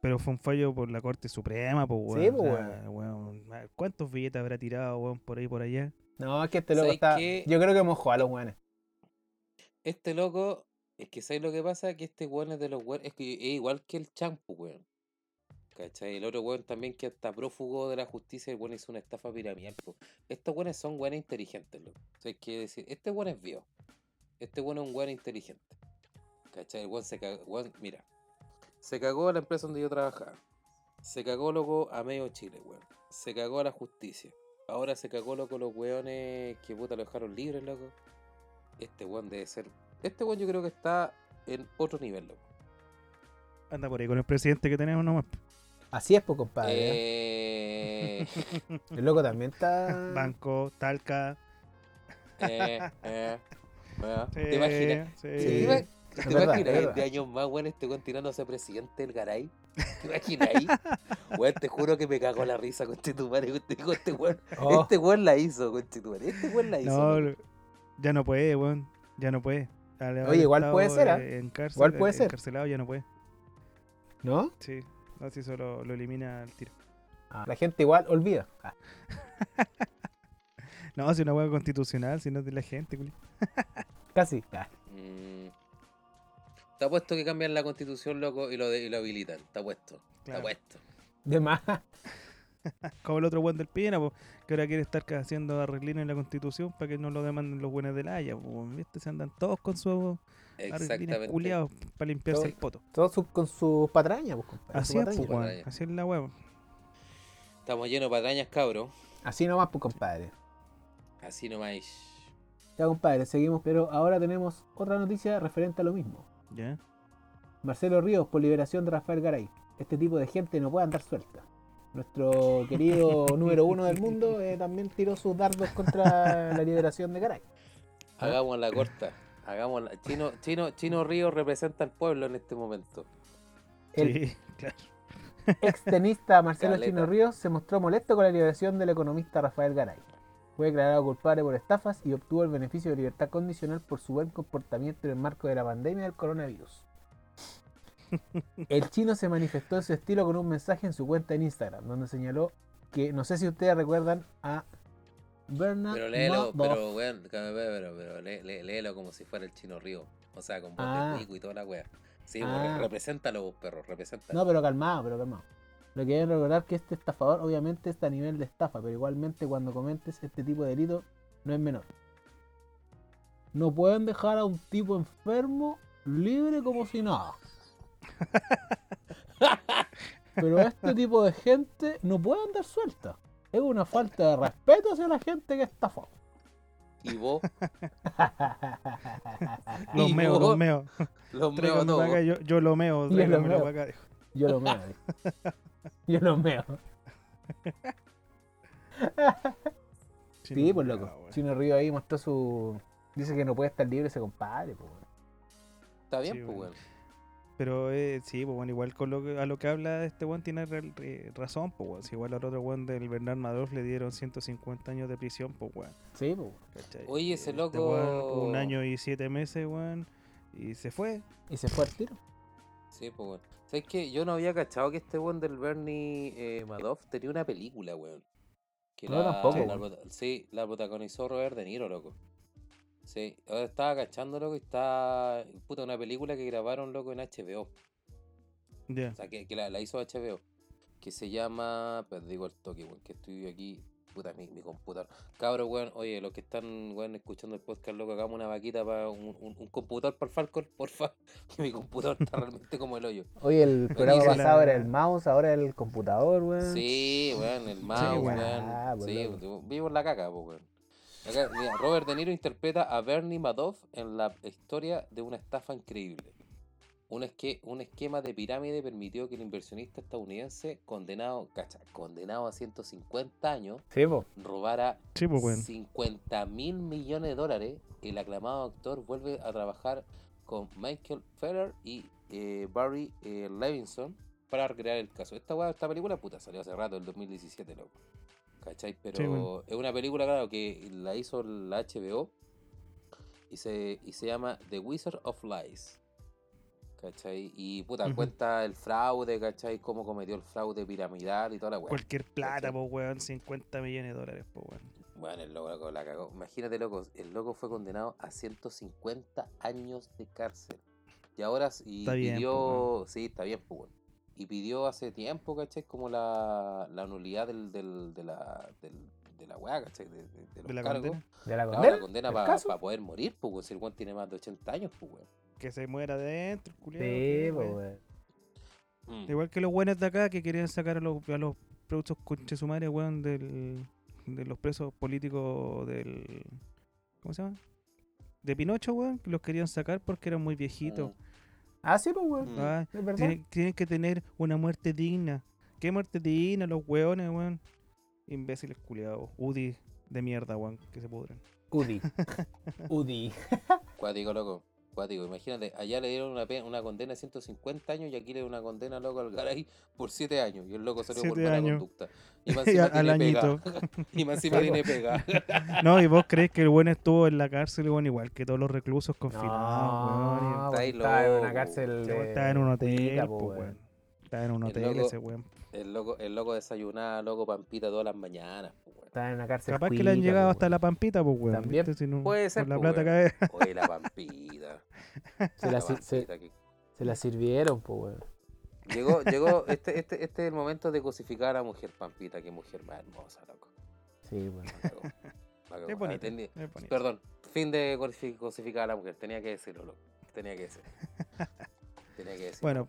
Pero fue un fallo por la Corte Suprema, pues, weón. Sí, pues, weón, ¿Cuántos billetes habrá tirado, weón, por ahí por allá? No, es que este loco ¿Sabes está. qué? Yo creo que mojó a los weones. Este loco, es que ¿sabes lo que pasa? Que este weón es de los weones, es que es igual que el champu, weón. ¿Cachai? El otro weón también que hasta prófugo de la justicia, el weón hizo una estafa piramidal. po. Estos weones son weones inteligentes, loco. O sea, hay que decir, este weón es vio. Este weón es un weón inteligente. ¿Cachai? El weón se cagó, weón, mira. Se cagó a la empresa donde yo trabajaba. Se cagó, loco, a medio Chile, weón. Se cagó a la justicia. Ahora se cagó, loco, los weones que puta lo dejaron libre, loco. Este weón debe ser. Este weón yo creo que está en otro nivel, loco. Anda por ahí con el presidente que tenemos nomás. Así es, pues, compadre. ¿eh? Eh, <laughs> El loco también está. <laughs> Banco, Talca. <laughs> eh, eh, eh. Sí, ¿Te imaginas? sí. ¿Te ima- Es ¿Te verdad, imaginas es de años más, weón, este weón tirándose a presidente del Garay? ¿Te imaginas ahí? Weón, te juro que me cagó la risa con este tu madre. Este weón, Oh, este weón la hizo, con este madre. Este weón la hizo. No, loco. Ya no puede, weón. Ya no puede. Oye, igual puede ser, ¿ah? eh, En cárcel, Igual puede eh, ser. Encarcelado ya no puede. ¿No? Sí. No, si eso lo, lo elimina al tiro. Ah, La gente igual olvida. Ah, <laughs> No, si una hueá constitucional, si no es de la gente, culi. <laughs> casi. Ah, Mm. Está puesto que cambian la constitución, loco, y lo, de- y lo habilitan. Está puesto. Claro. Está puesto. De más. <laughs> Como el otro buen del Piena, po, que ahora quiere estar haciendo arreglines en la constitución para que no lo demanden los buenos del Haya. po, ¿Viste? Se andan todos con sus arreglines Exactamente. culiados para limpiarse el poto. Todos sus- con sus patrañas, pues, compadre. Así su es, patraña. weón. patraña. Así es la hueá. Estamos llenos de patrañas, cabros. Así nomás, pues, compadre. Así nomás. Ya, compadre, seguimos, pero ahora tenemos otra noticia referente a lo mismo. ¿Ya? Marcelo Ríos por liberación de Rafael Garay. Este tipo de gente no puede andar suelta. Nuestro querido <laughs> número uno del mundo eh, también tiró sus dardos contra la liberación de Garay. Hagamos la corta. Hagamos la... Chino, Chino, Chino Río representa al pueblo en este momento. El Sí, claro. extenista Marcelo Caleta. Chino Ríos se mostró molesto con la liberación del economista Rafael Garay. Fue declarado culpable por estafas y obtuvo el beneficio de libertad condicional por su buen comportamiento en el marco de la pandemia del coronavirus. El chino se manifestó en su estilo con un mensaje en su cuenta en Instagram, donde señaló que no sé si ustedes recuerdan a Bernard Pero léelo, Madoff. pero weón, pero, pero, pero lé- lé- léelo como si fuera el Chino Río. O sea, con voz Ah. de cuico y toda la wea. Sí, Ah. pues, re- represéntalo vos, perro, represéntalo. No, pero calmado, pero calmado. Lo que deben recordar que este estafador obviamente está a nivel de estafa, pero igualmente cuando comentes este tipo de delito no es menor. No pueden dejar a un tipo enfermo libre como si nada. <laughs> Pero este tipo de gente no puede andar suelta. Es una falta de respeto hacia la gente que estafó. Y vos, Los Y meo, vos, los meo. los meo acá, yo, yo lo meo. Yo lo meo. acá. Yo lo meo. <laughs> Yo lo meo. <laughs> Sí, pues loco. Ah, weón. Chino Río ahí mostró su. Dice que no puede estar libre ese compadre, pues. Está bien, Sí, pues. Pero eh, sí, pues bueno, igual con lo que, a lo que habla este weón tiene re- re- razón, pues weón. Si igual al otro weón del Bernard Madoff le dieron 150 años de prisión, pues weón. Sí, pues. ¿cachai? Oye, ese Este loco- weón, un año y siete meses, weón. Y se fue. Y se fue al tiro. Sí, pues, weón. ¿Sabes qué? Yo no había cachado que este weón del Bernie eh, Madoff tenía una película, weón. Que No, tampoco, la sí, la protagonizó Robert De Niro, loco. Sí, ahora estaba cachando, loco, y está. Puta, una película que grabaron, loco, en HBO. Ya. O sea, que, que la, la hizo HBO. Que se llama. Pues digo el toque, weón. Que estoy aquí. Puta, mi, mi computador. Cabros, weón. Oye, los que están, weón, escuchando el podcast, loco, hagamos una vaquita para un, un, un computador para el Falcon, <laughs> porfa. Que mi computador está realmente como el hoyo. Oye, el programa dice pasado la- era el mouse, ahora el computador, weón. Sí, weón, el mouse, weón. weón. Ah, pues, Sí, loco. vivo en la caca, pues, weón. Acá, mira, Robert De Niro interpreta a Bernie Madoff en la historia de una estafa increíble. Un, esque- un esquema de pirámide permitió que el inversionista estadounidense condenado, cacha, condenado a 150 años, robara pues weón. 50 mil millones de dólares. El aclamado actor vuelve a trabajar con Michael Feller y eh, Barry eh, Levinson para recrear el caso. Esta, esta película, puta, salió hace rato, el 2017, loco. ¿Cachai? Pero bueno. es una película, claro, que la hizo la HBO y se, y se llama The Wizard of Lies. ¿cachai? Y puta, cuenta el fraude, ¿cachai? Cómo cometió el fraude piramidal y toda la weá. Cualquier plata, po, weón. 50 millones de dólares, po, weón. Bueno, el loco, loco la cagó. Imagínate, loco, el loco fue condenado a 150 años de cárcel. Y ahora y Está bien, pidió. po, sí, está bien, pues, weón. Y pidió hace tiempo, ¿cachai? Como la, la nulidad del, del, de la, del, de la weá, ¿cachai? De, de- de los De la cargos. condena. ¿De la condena? la condena ¿El para caso? poder morir, pues, si el weón tiene más de 80 años, pues, weón. Que se muera de dentro, culiado. Sí, po, weón. Mm. Igual que los buenos de acá que querían sacar a los, a los productos conchesumares, weón, del, de los presos políticos del. ¿Cómo se llama? De Pinocho, weón, que los querían sacar porque eran muy viejitos. Ah, sí, pues, weón. Ah, Es verdad. tienen, tienen que tener una muerte digna. ¿Qué muerte digna, los weones, weón? Imbéciles culiados. Udi de mierda, weón, que se pudren. Udi. <laughs> Udi. Cuático, loco. Cuático. Imagínate, allá le dieron una, una condena de 150 años y aquí le dieron una condena, loco, al Garay por 7 años. Y el loco salió por mala años. conducta. Y más <laughs> Y encima al tiene añito. pega. <laughs> y más encima tiene pega. No, y vos crees que el weón estuvo en la cárcel, weón, igual que todos los reclusos confinados, No, weón. estaba en una cárcel de... estaba en un hotel, Cuica, po, po, weón. Estaba en un El hotel loco- ese weón. El loco, el loco desayunaba, loco, pampita todas las mañanas. En una cárcel Capaz que le han llegado hasta la pampita, pues, weón. También. ¿viste? Si no- Puede ser, Con la plata weón. cae. Oye, la <laughs> pampita. Se la, la sir- se, pampita que- se la sirvieron, pues, weón. Llegó, llegó, este, este, este es el momento de cosificar a la mujer pampita, que mujer más hermosa, loco. Sí, bueno. La. La. Es bonito. Ah, es bonito. Perdón, fin de cosifi- cosificar a la mujer, tenía que decirlo, loco. Tenía que decirlo. <laughs> Tenía que decirlo. Bueno.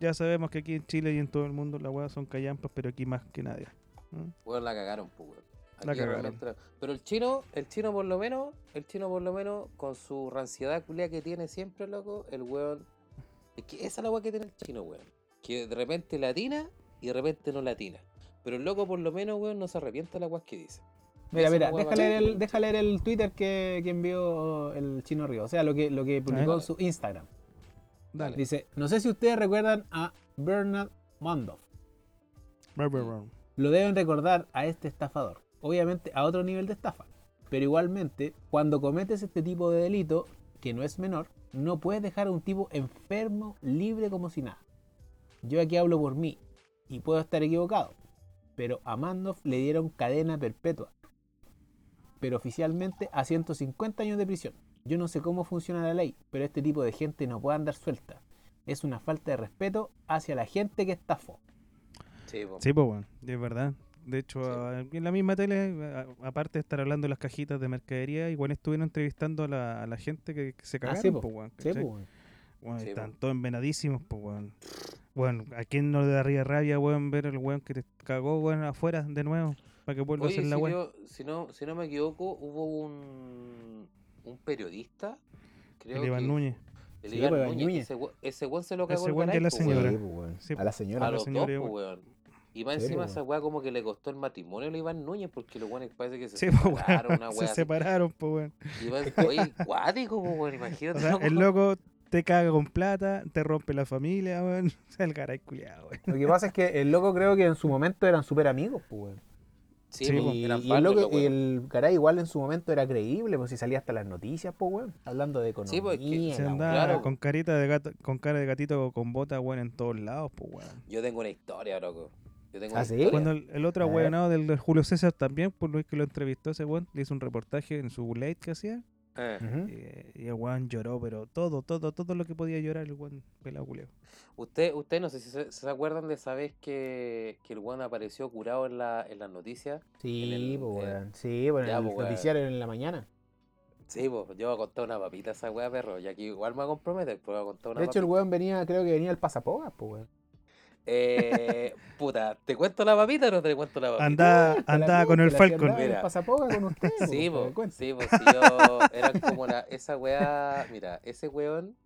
Ya sabemos que aquí en Chile y en todo el mundo las weas son callampas, pero aquí más que nadie. ¿no? Weón, la cagaron, pues, weón. La Aquí la- Pero el chino, el chino por lo menos, el chino por lo menos, con su ranciedad culia que tiene siempre, loco, el weón. Es que esa es la weá que tiene el chino, weón. Que de repente latina y de repente no latina. Pero el loco por lo menos, weón, no se arrepiente de la weá que dice. Mira, mira, hueá leer, el, deja leer el Twitter que, que envió el Chino Río. O sea, lo que, lo que publicó en su Instagram. Dale. Dice, no sé si ustedes recuerdan a Bernard brr. Lo deben recordar a este estafador. Obviamente a otro nivel de estafa. Pero igualmente, cuando cometes este tipo de delito, que no es menor, no puedes dejar a un tipo enfermo, libre como si nada. Yo aquí hablo por mí, y puedo estar equivocado, pero a Mandoff le dieron cadena perpetua, pero oficialmente a 150 años de prisión. Yo no sé cómo funciona la ley, pero este tipo de gente no puede andar suelta. Es una falta de respeto hacia la gente que estafó. Sí, pues, weón, es verdad. De hecho, Sí. a- en la misma tele, a- aparte de estar hablando de las cajitas de mercadería, igual estuvieron entrevistando a la, a la gente que, que se cagaron, sí, po. pues, weón. Sí, pues, weón. Weón, Sí, están po. todos envenadísimos, pues, weón. Bueno, ¿a quién no le daría rabia, weón, ver al weón que te cagó, weón, afuera de nuevo? Para que vuelva Oye, a hacer la si, weón. yo- si, no, si no me equivoco, hubo un, un periodista, creo El Iván que- Núñez. El Sí, Iván pues, Núñez, Núñez. Ese, ese weón se lo cagó Ese el weón Garay, de la señora. weón. Sí, pues. Sí, a la señora. A la señora dos, igual. pues, weón. Y más encima esa weá como que le costó el matrimonio a Iván Núñez porque los weones parece que se Sí, separaron, weón. una <laughs> Se así. separaron, pues, weón. Iván, oye, cuático, pues, weón, imagínate. O sea, el loco te caga con plata, te rompe la familia, weón. <laughs> O sea, el garay culiado, weón. Lo que pasa es que el loco creo que en su momento eran súper amigos, pues, weón. Sí, Sí. Y, y el loco, y el caray igual en su momento era creíble, pues si salía hasta las noticias, pues, weón. Hablando de economía. Sí, pues, que Se andaba claro. con carita de gato, con cara de gatito con bota, weón, en todos lados, pues, weón. Yo tengo una historia, loco. Yo tengo ¿Ah, sí? Cuando el, el otro A ver. weonado del, del Julio César también, por lo que lo entrevistó ese weón, le hizo un reportaje en su late que hacía. Eh, eh, y el weón lloró, pero todo, todo, todo lo que podía llorar el weón pelado culeo. Usted, usted no sé si se, se acuerdan de esa vez que, que el weón apareció curado en, la, en las noticias. Sí, en el- pues, eh, weón. Sí, bueno, ya, en el pues, noticiario en la mañana. Sí, pues, yo voy a contar una papita a esa weá, perro. Y aquí igual me va a comprometer, pero voy a contar una De hecho, el weón venía, creo que venía el pasapogas, pues, weón. Eh, <laughs> puta, ¿te cuento la papita o no te cuento la papita? Anda, andaba con el Falcon. Mira. El pasapogas con usted, Sí, <laughs> sí, pues si yo. Eran como la, esa weá. Mira, ese weón,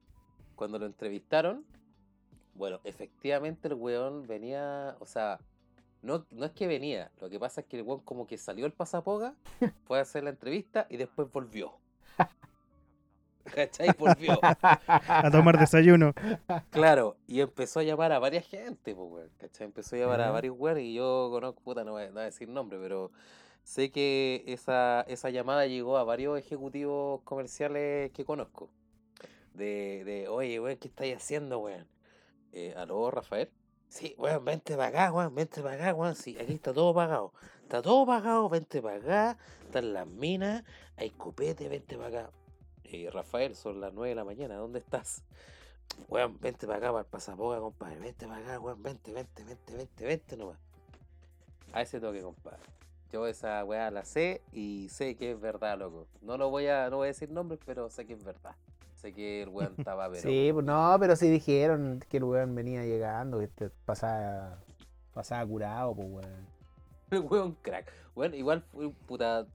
cuando lo entrevistaron, bueno, efectivamente el weón venía. O sea, no, no es que venía, lo que pasa es que el weón como que salió el pasapoga, fue a hacer la entrevista y después volvió. ¿Cachai? Volvió. <laughs> A tomar desayuno. Claro, y empezó a llamar a varias gente, pues, weón, ¿cachai? Empezó a llamar a varios weones y yo conozco, puta, no voy, a- no voy a decir nombre, pero sé que esa, esa llamada llegó a varios ejecutivos comerciales que conozco. de, de oye, weón, ¿qué estáis haciendo, weón? Eh, ¿Aló, Rafael? Sí, weón, vente para acá, weón, vente para acá, weón. Sí, aquí está todo pagado. Está todo pagado, vente para acá. Están las minas, hay copete, vente para acá. Eh, Rafael, son las 9 de la mañana, ¿dónde estás? Weón, vente para acá para el pasapoga, compadre. Vente para acá, weón, vente, vente, vente, vente, vente nomás. A ese toque, compadre. Yo esa weá la sé y sé que es verdad, loco. No lo voy a, no voy a decir nombres, pero sé que es verdad. Sé que el weón <laughs> estaba pero. Sí, pues no, pero sí dijeron que el weón venía llegando, que te pasaba, pasaba curado, pues weón. <laughs> El weón crack. Bueno, igual puta.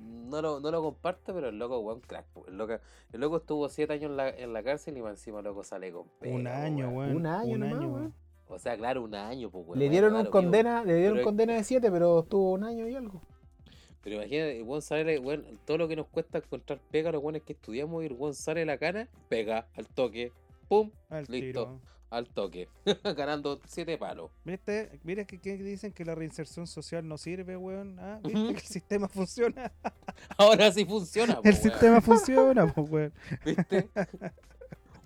No lo, no lo comparto, pero el loco weón crack. El loco, el loco estuvo siete años en la, en la cárcel y más encima el loco sale con pega, Un año, weón. weón. Un año Un nomás, año, weón. O sea, claro, un año, pues, weón. Le dieron Claro, un condena, le dieron pero- condena de 7, pero estuvo un año y algo. Pero imagínate, el weón sale, weón, todo lo que nos cuesta encontrar pega, los weones que estudiamos y el weón sale la cara, pega, al toque, pum, Al Listo. tiro. Al toque. <laughs> Ganando siete palos. ¿Viste? Mira que, que dicen que la reinserción social no sirve, weón. Ah, <laughs> ¿Viste que el sistema funciona? <laughs> Ahora sí funciona, po, el weón. sistema funciona, pues, weón. ¿Viste?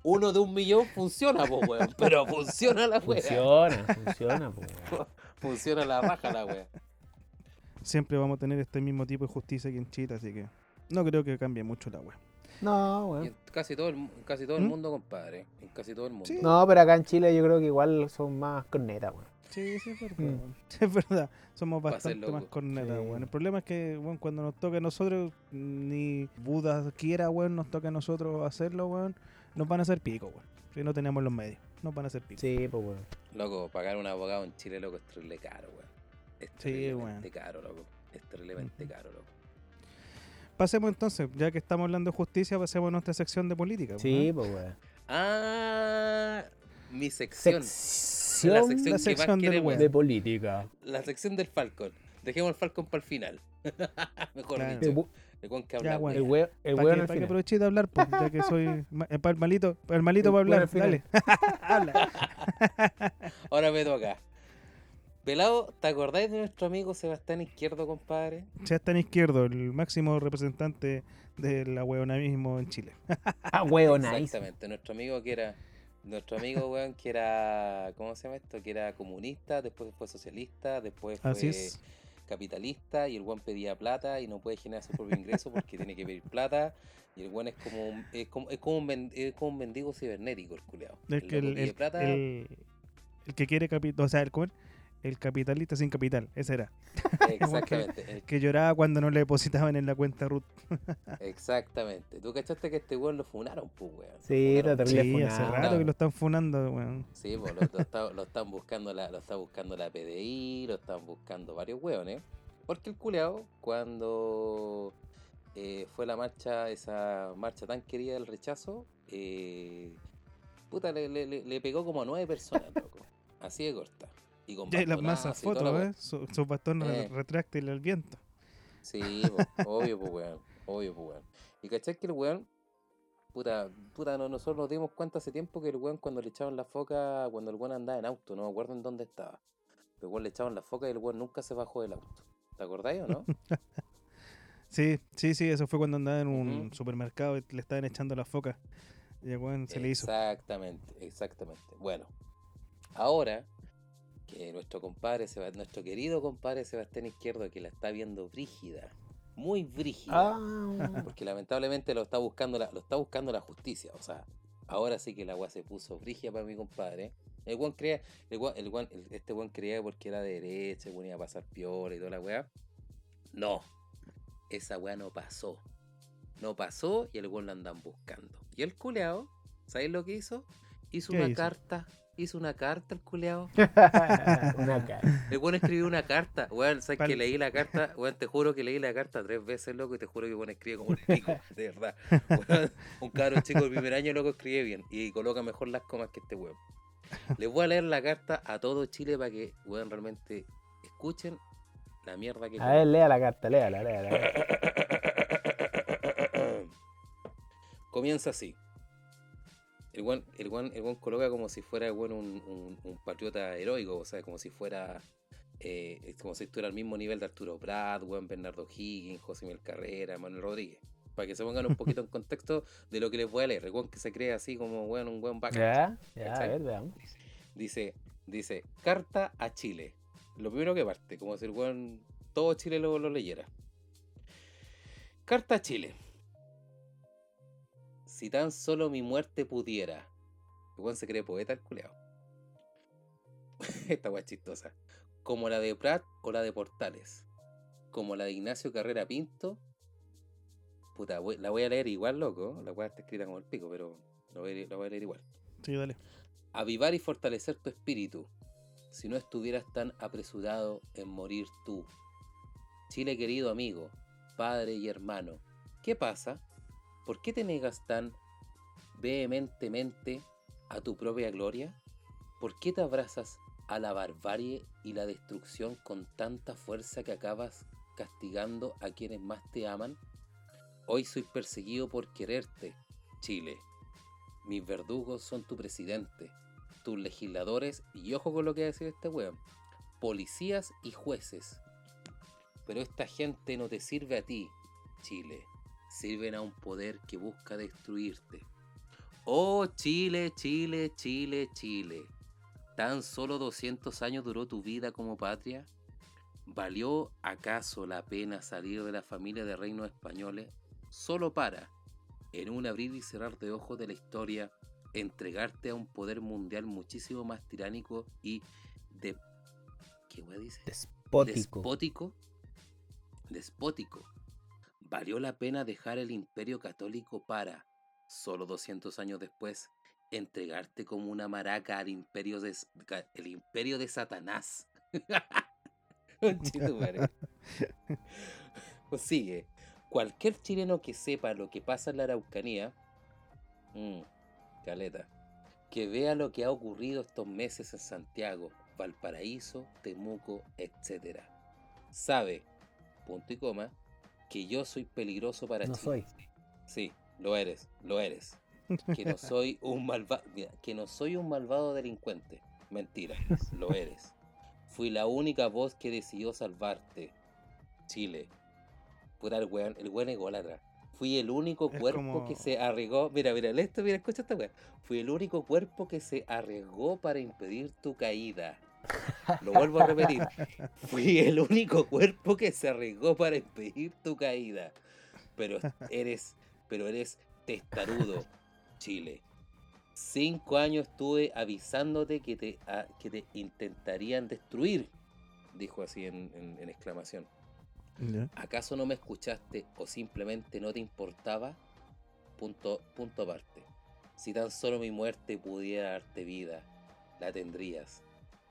Uno de un millón funciona, pues, weón. Pero funciona la wea. Funciona, funciona, pues weón. Funciona la raja la wea. Siempre vamos a tener este mismo tipo de justicia aquí en Chile, así que no creo que cambie mucho la weón. No, weón. en casi todo el, casi todo el ¿Mm? mundo, compadre. En casi todo el mundo. Sí. No, pero acá en Chile yo creo que igual son más cornetas, weón. Sí, sí, es verdad. Mm. weón. <laughs> Sí, es verdad. Somos bastante más cornetas, Sí. weón. El problema es que, weón, cuando nos toca a nosotros, ni Buda quiera, weón, nos toca a nosotros hacerlo, weón, nos van a hacer pico, weón. Si no tenemos los medios, nos van a hacer pico. Sí, pues weón. Loco, pagar un abogado en Chile, loco, es terrible caro, weón. Es Sí, terriblemente weón. caro, loco. Es terriblemente Ujú. caro, loco. Pasemos entonces, ya que estamos hablando de justicia, pasemos a nuestra sección de política. Sí, weón. pues weón. Ah, mi sección. Sección, La sección la que sección más del queremos. weón. de política. La sección del Falcon. Dejemos el Falcon para el final. <laughs> Mejor Claro. El, dicho. que Ya, habla, bueno. el weón, el Para weón que, al pa' que final. aproveche de hablar, pues, ya que soy <laughs> ma- eh, para el malito, para el malito El para hablar, dale. <laughs> Habla. Ahora me toca. Pelado, ¿te acordáis de nuestro amigo Sebastián Izquierdo, compadre? Sebastián Izquierdo, el máximo representante del ahueonamismo en Chile. <laughs> Ah, weón, nice. Exactamente, nuestro amigo que era. Nuestro amigo, weón, que era. ¿Cómo se llama esto? Que era comunista, después fue socialista, después fue Así es. capitalista y el weón pedía plata y no puede generar su propio ingreso porque tiene que pedir plata. Y el weón es como un, es como, es como un, men- es como un mendigo cibernético, el culeado. Es que el, el- el- el que quiere capital, o sea, el. El capitalista sin capital, ese era. <laughs> Exactamente. el- Que lloraba cuando no le depositaban en la cuenta Ruth. <laughs> Exactamente. ¿Tú cachaste que este weón lo funaron, pues, weón? Lo Sí, funaron, está pues. terrible Sí, hace rato que lo están funando, weón. Sí, pues, lo, lo está, lo están buscando la, lo está buscando la PDI, lo están buscando varios weones. Porque el culeado, cuando eh, fue la marcha, esa marcha tan querida del rechazo, eh, puta, le, le- le- le pegó como a nueve personas, loco. Así de corta. Y con Ya las masas fotos. ¿eh? Su, su bastón Eh. retráctil al viento. Sí, po, obvio, pues, weón. Obvio, pues, weón. Y cachai que el weón, puta, puta, no, nosotros nos dimos cuenta hace tiempo que el weón cuando le echaban la foca, cuando el weón andaba en auto, no me acuerdo en dónde estaba. Pero el weón le echaban la foca y el weón nunca se bajó del auto. ¿Te acordáis o no? <laughs> Sí, sí, sí, eso fue cuando andaba en un supermercado y le estaban echando la foca. Y el weón se le hizo. Exactamente, exactamente. Bueno, ahora que nuestro compadre, nuestro querido compadre Sebastián Izquierdo, que la está viendo brígida, muy brígida. Ah, Porque lamentablemente lo está buscando la, lo está buscando la justicia. O sea, ahora sí que la weá se puso brígida para mi compadre. El weón creía, el el- este weón creía porque era de derecha, el iba a pasar piola y toda la weá. No, esa weá no pasó. No pasó y el weón lo andan buscando. Y el culeado, ¿sabes lo que hizo? Hizo ¿Qué una hizo? carta. Hizo una carta el culeado. <laughs> Una cara. El weón escribió una carta, weón, sabes Pal- que leí la carta, weón, te juro que leí la carta tres veces, loco, y te juro que weón escribe como el <laughs> pico, de verdad. Weón, un cabro chico del primer año, loco, escribe bien y coloca mejor las comas que este weón. Les voy a leer la carta a todo Chile para que, weón, realmente escuchen la mierda que... A ver, lea la carta, léala. léala. <laughs> Comienza así. El weón, el weón- el weón coloca como si fuera el weón un, un- un patriota heroico, o sea, como si fuera. eh, como si estuviera al mismo nivel de Arturo Prat, weón, Bernardo Higgins, José Miguel Carrera, Manuel Rodríguez. para que se pongan un poquito en contexto de lo que les voy a leer. El weón que se cree así como weón, un buen bacán. Ya, ya, a ver, veamos. Dice, dice, carta a Chile. Lo primero que parte, como si el weón, todo Chile lo, lo leyera. Carta a Chile. Si tan solo mi muerte pudiera. El weón se cree poeta el culeado. <laughs> Esta es chistosa. Como la de Prat o la de Portales. Como la de Ignacio Carrera Pinto. Puta, la voy a leer igual, loco. La weá está escrita como el pico, pero la voy a la voy a leer igual Sí, dale. avivar y fortalecer tu espíritu, si no estuvieras tan apresurado en morir tú. Chile querido amigo, padre y hermano, ¿qué pasa? ¿Por qué te negas tan vehementemente a tu propia gloria? ¿Por qué te abrazas a la barbarie y la destrucción con tanta fuerza que acabas castigando a quienes más te aman? Hoy soy perseguido por quererte, Chile. Mis verdugos son tu presidente, tus legisladores, y ojo con lo que va a decir este weón, policías y jueces. Pero esta gente no te sirve a ti, Chile. Sirven a un poder que busca destruirte. Oh, Chile, Chile, Chile, Chile. ¿Tan solo 200 años duró tu vida como patria? ¿Valió acaso la pena salir de la familia de reinos españoles solo para, en un abrir y cerrar de ojos de la historia, entregarte a un poder mundial muchísimo más tiránico y de... ¿Qué wea dice? Despótico. Despótico. Despótico. ¿Valió la pena dejar el imperio católico para, solo 200 años después, entregarte como una maraca al imperio de, Satanás? <laughs> Pues sigue. Cualquier chileno que sepa lo que pasa en la Araucanía, mm, caleta, que vea lo que ha ocurrido estos meses en Santiago, Valparaíso, Temuco, etc. Sabe, punto y coma, que yo soy peligroso para No Chile. soy. Sí, lo eres, lo eres. Que no <laughs> soy un malvado, que no soy un malvado delincuente. Mentira, lo eres. Fui la única voz que decidió salvarte. Chile. Puta el weón, el weón ególatra. Fui el único Es cuerpo como- que se arriesgó. Mira, mira, esto, mira, escucha esta weón. Fui el único cuerpo que se arriesgó para impedir tu caída. Lo vuelvo a repetir. Fui el único cuerpo que se arriesgó para impedir tu caída. Pero eres, pero eres testarudo, Chile. Cinco años estuve avisándote que te, a- que te intentarían destruir. Dijo así en, en- en exclamación. ¿Acaso no me escuchaste o simplemente no te importaba? Punto, punto aparte. Si tan solo mi muerte pudiera darte vida, la tendrías.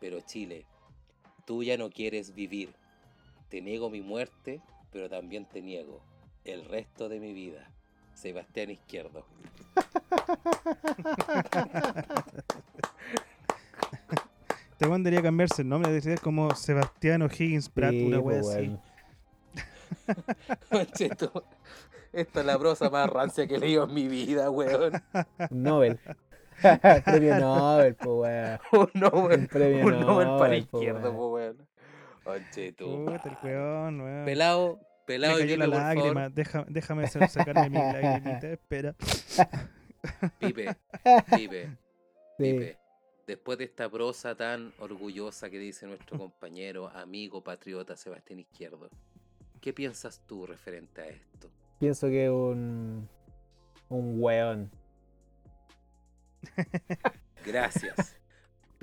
Pero Chile, tú ya no quieres vivir. Te niego mi muerte, pero también te niego el resto de mi vida. Sebastián Izquierdo. Este weón debería cambiarse el nombre, ser como Sebastián O'Higgins Pratt, Sí, una wea así. weón. Concheto, Esta es la prosa más rancia que he leído en mi vida, weón. Nobel. <laughs> Premio Nobel, weón. <laughs> Un Nobel, Un premio un Nobel para po, izquierdo, weón. po, weón. Concheto, Puta, el weón, weón. Pelado, Me pelado y cayó la lágrima, déjame sa- sacarme mi lagrimita, espera. <laughs> Pipe, Pipe, Sí. Pipe. Después de esta prosa tan orgullosa que dice nuestro compañero, amigo, patriota Sebastián Izquierdo, ¿qué piensas tú referente a esto? Pienso que un. Un weón. <laughs> Gracias.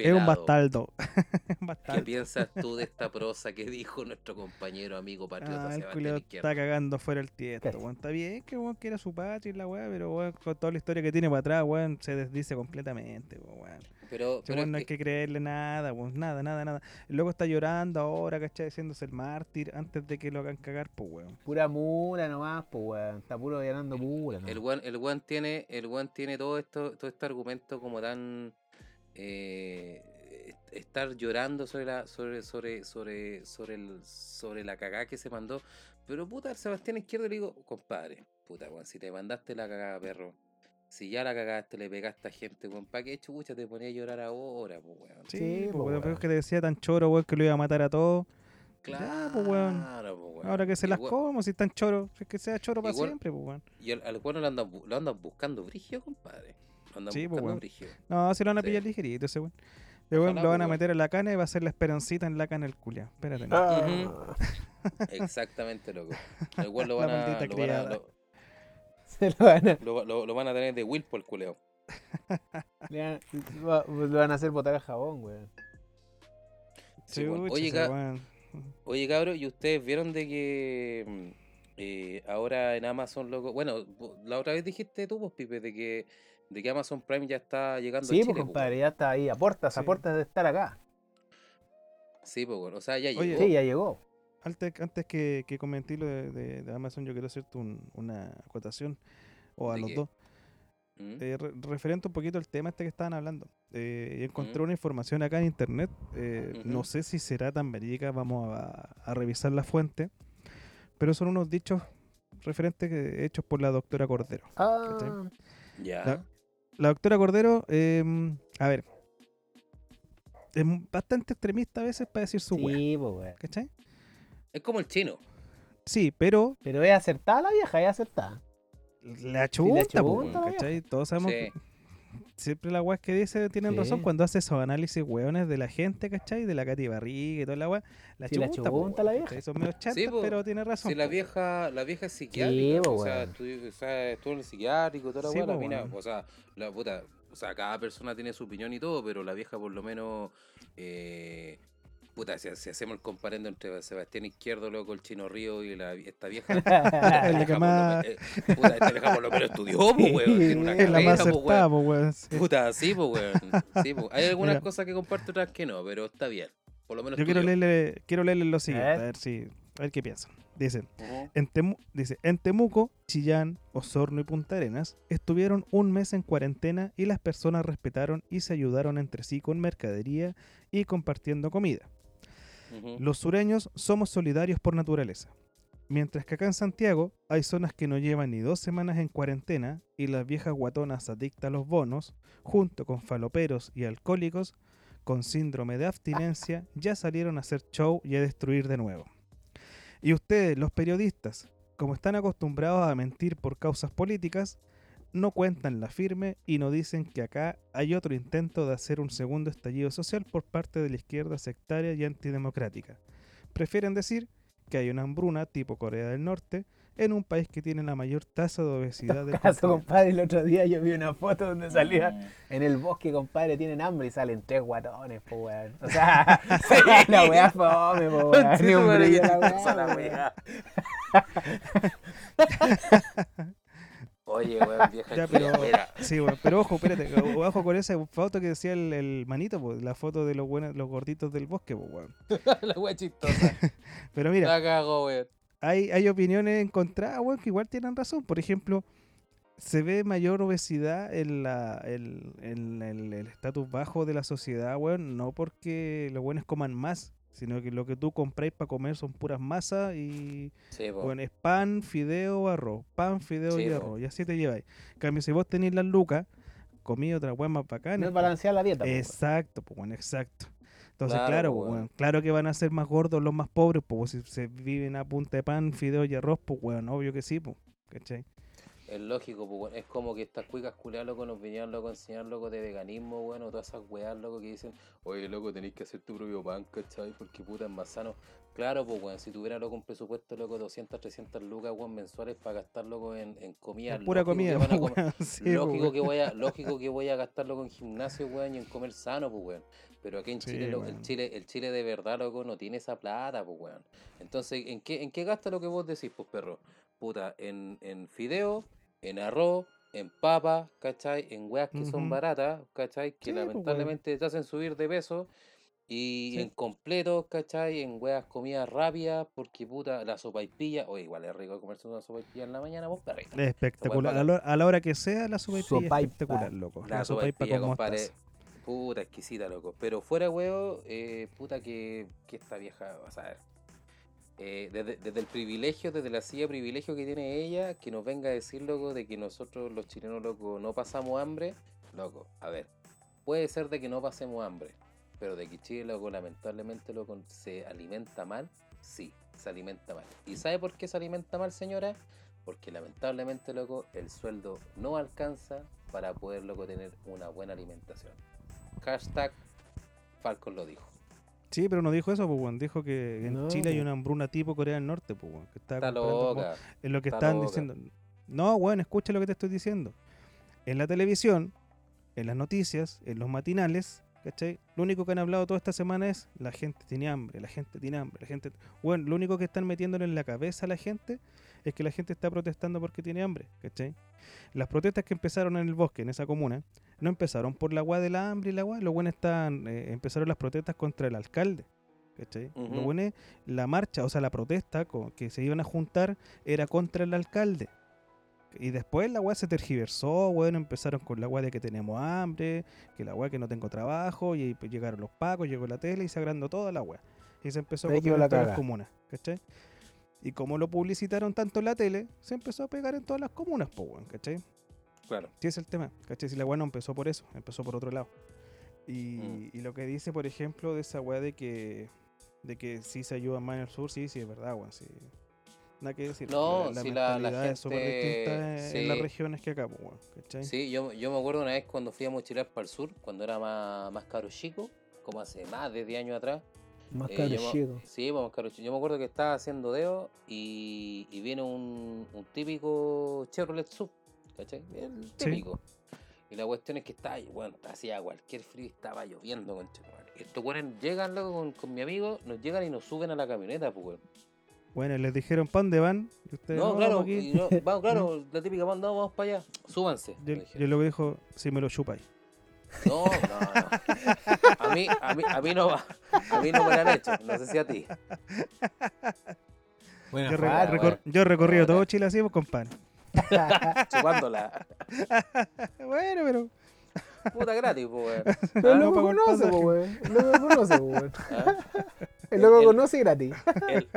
Es un bastardo. <laughs> ¿Qué piensas tú de esta <laughs> prosa que dijo nuestro compañero, amigo, patriota Ah, el Sebastián está cagando fuera el tiesto, weón. Está bien que weón quiera su patria y la weá, pero weón, con toda la historia que tiene para atrás, weón, se desdice completamente, weón. Pero, weón no hay que creerle nada, weón, nada, nada, nada. El loco está llorando ahora, ¿cachai? Haciéndose el mártir antes de que lo hagan cagar, pues weón. Pura mula nomás, po, weón. Está puro llenando mula. El one tiene, el one tiene todo esto, todo este argumento como tan eh, est- estar llorando sobre la, sobre, sobre, sobre, sobre el, sobre la cagada que se mandó. Pero puta, al Sebastián Izquierdo le digo, compadre, puta weón, si te mandaste la cagada, perro, si ya la cagaste, le pegaste a gente, weón, ¿para qué chucha te ponía a llorar ahora, pues weón? Sí, Sí, pues weón, weón. que te decía tan choro, weón, que lo iba a matar a todos. Claro, pues, weón. pues, weón. Ahora que se las Igual- como, si están choros, es que sea choro para Igual- siempre, pues, weón. Y al, al weón lo andan, lo andan buscando brigio, compadre. Andan Sí, pues, brigio. No, si lo van a Sí. pillar ligerito ese weón. Ojalá, lo van pues, a weón. meter en la cana y va a ser la esperancita en la cana el culia. Espérate. no. Ah, Exactamente, loco. Weón lo <laughs> La van a. Lo van a, lo, Se lo van a, lo- lo- lo van a tener de Will por el culeo. le van, va- lo van a hacer botar al jabón, weón. Sí, Oye, ese ca- weón. Oye, cabros, ¿y ustedes vieron de que mm, eh, ahora en Amazon, loco? Bueno, la otra vez dijiste tú, pues, Pipe, de que, de que Amazon Prime ya está llegando Sí, a pues compadre, ya está ahí, a puertas, a Sí. puertas de estar acá. Sí, pues, bueno, o sea, ya Oye, llegó. Sí, ya llegó. Antes, antes que, que comenté lo de, de- de Amazon, yo quiero hacerte un- una acotación, o a ¿De los qué? dos. ¿Mm? Eh, re- referente un poquito al tema este que estaban hablando. Eh, y encontré una información acá en internet. eh, No sé si será tan verídica, vamos a, a revisar la fuente. Pero son unos dichos referentes hechos por la doctora Cordero. Ah, Ya. La doctora Cordero, em, a ver, es bastante extremista a veces para decir su sí, pues, weón. ¿cachai? Es como el chino. Sí, pero Pero es acertada la vieja, es acertada. la chunta, po, chunta la ¿cachai? Todos sabemos Sí. Siempre las weas que dice tienen razón Sí. cuando hace esos análisis weones de la gente, ¿cachai? De la Katy Barriga y toda la wea. La Sí, la chunta, po, chunta la vieja. Son medio chantas, po. pero tiene razón. Si la vieja, la vieja es psiquiátrica, po, o sea, estudió, o sea, estuvo en el psiquiátrico, toda la Sí, mina, weón. o sea, la puta, o sea, cada persona tiene su opinión y todo, pero la vieja por lo menos, eh, puta, si, si hacemos el comparendo entre Sebastián Izquierdo, loco, el Chino Río y la, esta vieja, <laughs> esta Es la me- eh, puta, esta vieja por lo menos estudió, po, weón, tiene una <laughs> Es la más carrera, po, acertada, weón. po, weón. sí. Puta, sí, pues, weón. Sí, po. Hay algunas Mira. cosas que comparto, otras que no, pero está bien. Por lo menos Yo quiero leerle, quiero leerle lo siguiente, a ver. si, a ver qué piensan. Dice, Ujú. En Temu- dice, en Temuco, Chillán, Osorno y Punta Arenas estuvieron un mes en cuarentena y las personas respetaron y se ayudaron entre sí con mercadería y compartiendo comida. Los sureños somos solidarios por naturaleza. Mientras que acá en Santiago hay zonas que no llevan ni dos semanas en cuarentena y las viejas guatonas adictas a los bonos, junto con faloperos y alcohólicos con síndrome de abstinencia, ya salieron a hacer show y a destruir de nuevo. Y ustedes, los periodistas, como están acostumbrados a mentir por causas políticas, no cuentan la firme y no dicen que acá hay otro intento de hacer un segundo estallido social por parte de la izquierda sectaria y antidemocrática. Prefieren decir que hay una hambruna tipo Corea del Norte en un país que tiene la mayor tasa de obesidad del <laughs> Caso, continente. compadre, el otro día yo vi una foto donde salía en el bosque, compadre, tienen hambre y salen tres guatones, po, weón. O sea, <laughs> la weá fome, po, weón. <laughs> Ni un brillo ¿qué la weá? Oye, weón, <laughs> vieja Ya, pero-. Sí, bueno, pero ojo, espérate, ojo con esa foto que decía el, el manito, pues, la foto de los buenos, los gorditos del bosque, pues, weón. <laughs> la wea chistosa. <laughs> Pero mira, La cago, weón. hay, hay opiniones encontradas, weón, que igual tienen razón. Por ejemplo, se ve mayor obesidad en la el en el el estatus bajo de la sociedad, weón, no porque los buenos coman más, sino que lo que tú compráis para comer son puras masas y Sí, bueno, es pan, fideo, arroz, pan, fideo Sí, y po. arroz, y así te lleváis. En cambio, si vos tenéis las lucas, comí otra weá más No bacana. es balancear la dieta. Exacto, pues bueno, exacto. Entonces, Claro, claro, pues, weón, claro que van a ser más gordos los más pobres, pues si se viven a punta de pan, fideo y arroz, pues weón, obvio que sí, pues, ¿cachai? Es lógico, pues. Es como que estas cuicas culiadas, loco, nos vinieron, loco, a enseñar, loco, de veganismo, bueno, todas esas weas, loco, que dicen, oye, loco, tenéis que hacer tu propio pan, ¿cachai? Porque puta es más sano. Claro, pues, weón, si tuviera, loco, un presupuesto, loco, 200, 300 lucas, weón, mensuales para gastar, loco, en, en comida. Es pura que comida, a pues, <laughs> comer- weón, sí, lógico, que voy a, <laughs> lógico que voy a gastar, loco, en gimnasio, weón, y en comer sano, pues, weón. Pero aquí en Sí, Chile, loco, el. Chile, el Chile de verdad, loco, no tiene esa plata, pues, weón. Entonces, ¿en qué, en qué gasta lo que vos decís, pues, perro? Puta, en, en fideo, en arroz, en papa, ¿cachai? En weas que son baratas, ¿cachai? Que Sí, pues, lamentablemente te hacen subir de peso. Y Sí. en completos, ¿cachai? En weas comidas rápidas, porque puta, la sopaipilla, o igual es rico comerse una sopaipilla en la mañana, vos perrito. Es espectacular. A la, hora- a la hora que sea, la sopaipilla Sopaipa. espectacular, loco. La, La, sopaipilla, con compadre. Puta, exquisita, loco. Pero fuera, huevo, eh, puta que, que esta vieja, vas a ver. Eh, desde, el privilegio, desde la silla privilegio que tiene ella, que nos venga a decir, loco, de que nosotros los chilenos, loco, no pasamos hambre. Loco, a ver, puede ser de que no pasemos hambre, pero de que Chile, loco, lamentablemente, loco, se alimenta mal. Sí, se alimenta mal. ¿Y sabe por qué se alimenta mal, señora? Porque lamentablemente, loco, el sueldo no alcanza para poder, loco, tener una buena alimentación. Hashtag Falcon lo dijo. Sí, pero no dijo eso, pues, weón. Dijo que en No, Chile hay po. una hambruna tipo Corea del Norte, pues. Que está Está loca. Es lo que Está están loca. diciendo. No, weón, escucha lo que te estoy diciendo. En la televisión, en las noticias, en los matinales, ¿cachai? Lo único que han hablado toda esta semana es la gente tiene hambre, la gente tiene hambre, la gente... Bueno, lo único que están metiéndole en la cabeza a la gente es que la gente está protestando porque tiene hambre, ¿cachai? Las protestas que empezaron en el bosque, en esa comuna, no empezaron por la agua del hambre y la agua, lo bueno están, eh, empezaron las protestas contra el alcalde, ¿cachai? Lo Ujú. bueno es la marcha, o sea, la protesta co- que se iban a juntar era contra el alcalde. Y después la weá se tergiversó, bueno, empezaron con la weá de que tenemos hambre, que la weá que no tengo trabajo, y ahí pues llegaron los pacos, llegó la tele y se agrandó toda la weá. Y se empezó a la en todas las comunas, ¿cachai? Y como lo publicitaron tanto en la tele, se empezó a pegar en todas las comunas, pues weón, ¿cachai? Claro. Sí, es el tema, ¿cachai? Si la weá no empezó por eso, empezó por otro lado. Y, Mm. y lo que dice, por ejemplo, de esa weá de que, de que sí se ayuda más en el sur, sí, sí, es verdad, weón, sí. Nada que decir. No, la, si la- la mentalidad es súper distinta en- las regiones que acá, pues, weón, ¿cachai? Sí, yo, yo me acuerdo una vez cuando fui a mochilar para el sur, cuando era más, más caro chico, como hace más de 10 años atrás. Más Eh, caro yo. Sí, vamos, caro chico. Yo me acuerdo que estaba haciendo dedo y, y viene un, un típico Chevrolet Sub, ¿cachai? El Sí. típico. Y la cuestión es que estaba, bueno, hacía cualquier frío y estaba lloviendo, concha. Estos weones llegan loco, con, con mi amigo, nos llegan y nos suben a la camioneta, pues, weón. Bueno, les dijeron, ¿pa' dónde van? Y ustedes, No, "No, claro, vamos aquí". y no, <laughs> vamos, claro, la típica, vamos, no, vamos para allá, súbanse. Yo, yo lo que dijo, si me lo chupáis. No, no, no. A mí, a mí, a mí no va. A mí no me lo han hecho. No sé si a ti. Buena Yo, recor- yo he recorrido todo Chile así, pues, compadre. <laughs> Chupándola. bueno, pero... Puta gratis, pues, weón. <laughs> Pero Ah, el loco conoce, po, weón. El loco conoce, po, weón. <laughs> ¿Ah? El loco conoce gratis. El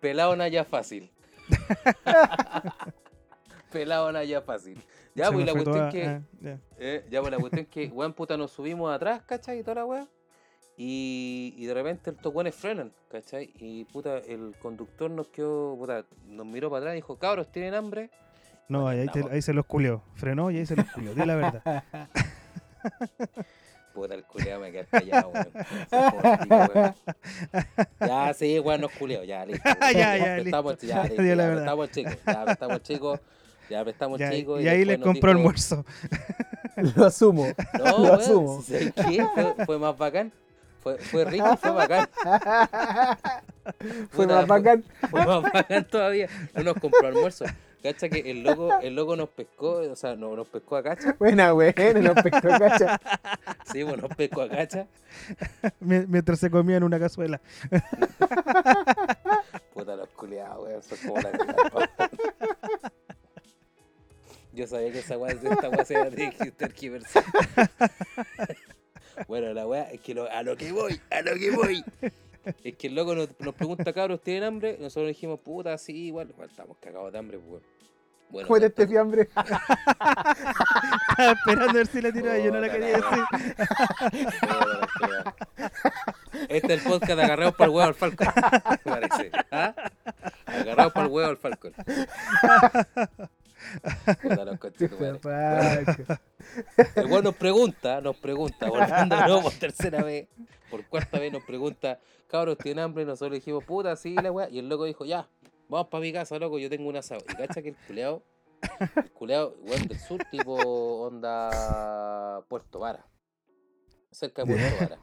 pelado naya fácil. pelado naya fácil. Ya, se pues me la fue cuestión toda- que. ah, ya. eh, ya, pues la cuestión que, weón, puta, nos subimos atrás, ¿cachai? Y toda la weá. Y, y de repente estos weones frenan, ¿cachai? Y puta, el conductor nos quedó, puta, nos miró para atrás y dijo, cabros, ¿tienen hambre? No, ahí, ahí te- ahí se los culió. Frenó y ahí se los <laughs> culió. Di la verdad. <laughs> Puta, el culeado me quedé callado, weón. Ya, sí, weón, nos culeó, ya, listo. <laughs> Ya, ya, listo. Ya, listo, Di la ya, verdad. prestamos chicos, ya, prestamos chicos, ya, prestamos Ya, chicos. y ahí después les compró dijo- almuerzo. Lo asumo. No, Lo weón, asumo. ¿sabes qué? Fue, fue más bacán. Fue, fue rico y fue bacán. Fue Puta, más bacán. Fue más bacán todavía. No nos compró almuerzo. Cacha que el loco, el loco nos pescó, o sea, no, nos pescó a cacha. Buena, weón. Nos pescó cacha. <laughs> Sí, bueno, nos pescó a cacha. mie- Mientras se comían una cazuela. <laughs> Puta los culiados, weón. Son como la culapa. Yo sabía que esa weá, esta weá se iba a tergiversar. <laughs> Bueno, la weá es que lo- a lo que voy, a lo que voy. Es que el loco nos, nos pregunta, cabros, ¿tienen hambre? Y nosotros dijimos, puta, sí, igual. Igual estamos cagados de hambre, pues. weón. Bueno, Cómete este fiambre. <laughs> Estaba esperando a ver si la tiraba y yo no la quería decir. Este es el podcast de agarrados para el huevo al Falcon. <laughs> Parece. ¿Ah? Agarrados para el huevo al Falcon. Puta los. El weón nos pregunta, nos pregunta, volviendo de nuevo por tercera vez, por cuarta vez nos pregunta, cabros, ¿tienen hambre? Y nosotros dijimos, puta, sí, la weá. Y el loco dijo, ya, vamos para mi casa, loco, yo tengo un asado. Y cacha que el culeado, el culeado, weón del sur, tipo onda Puerto Vara. Cerca de Puerto Vara.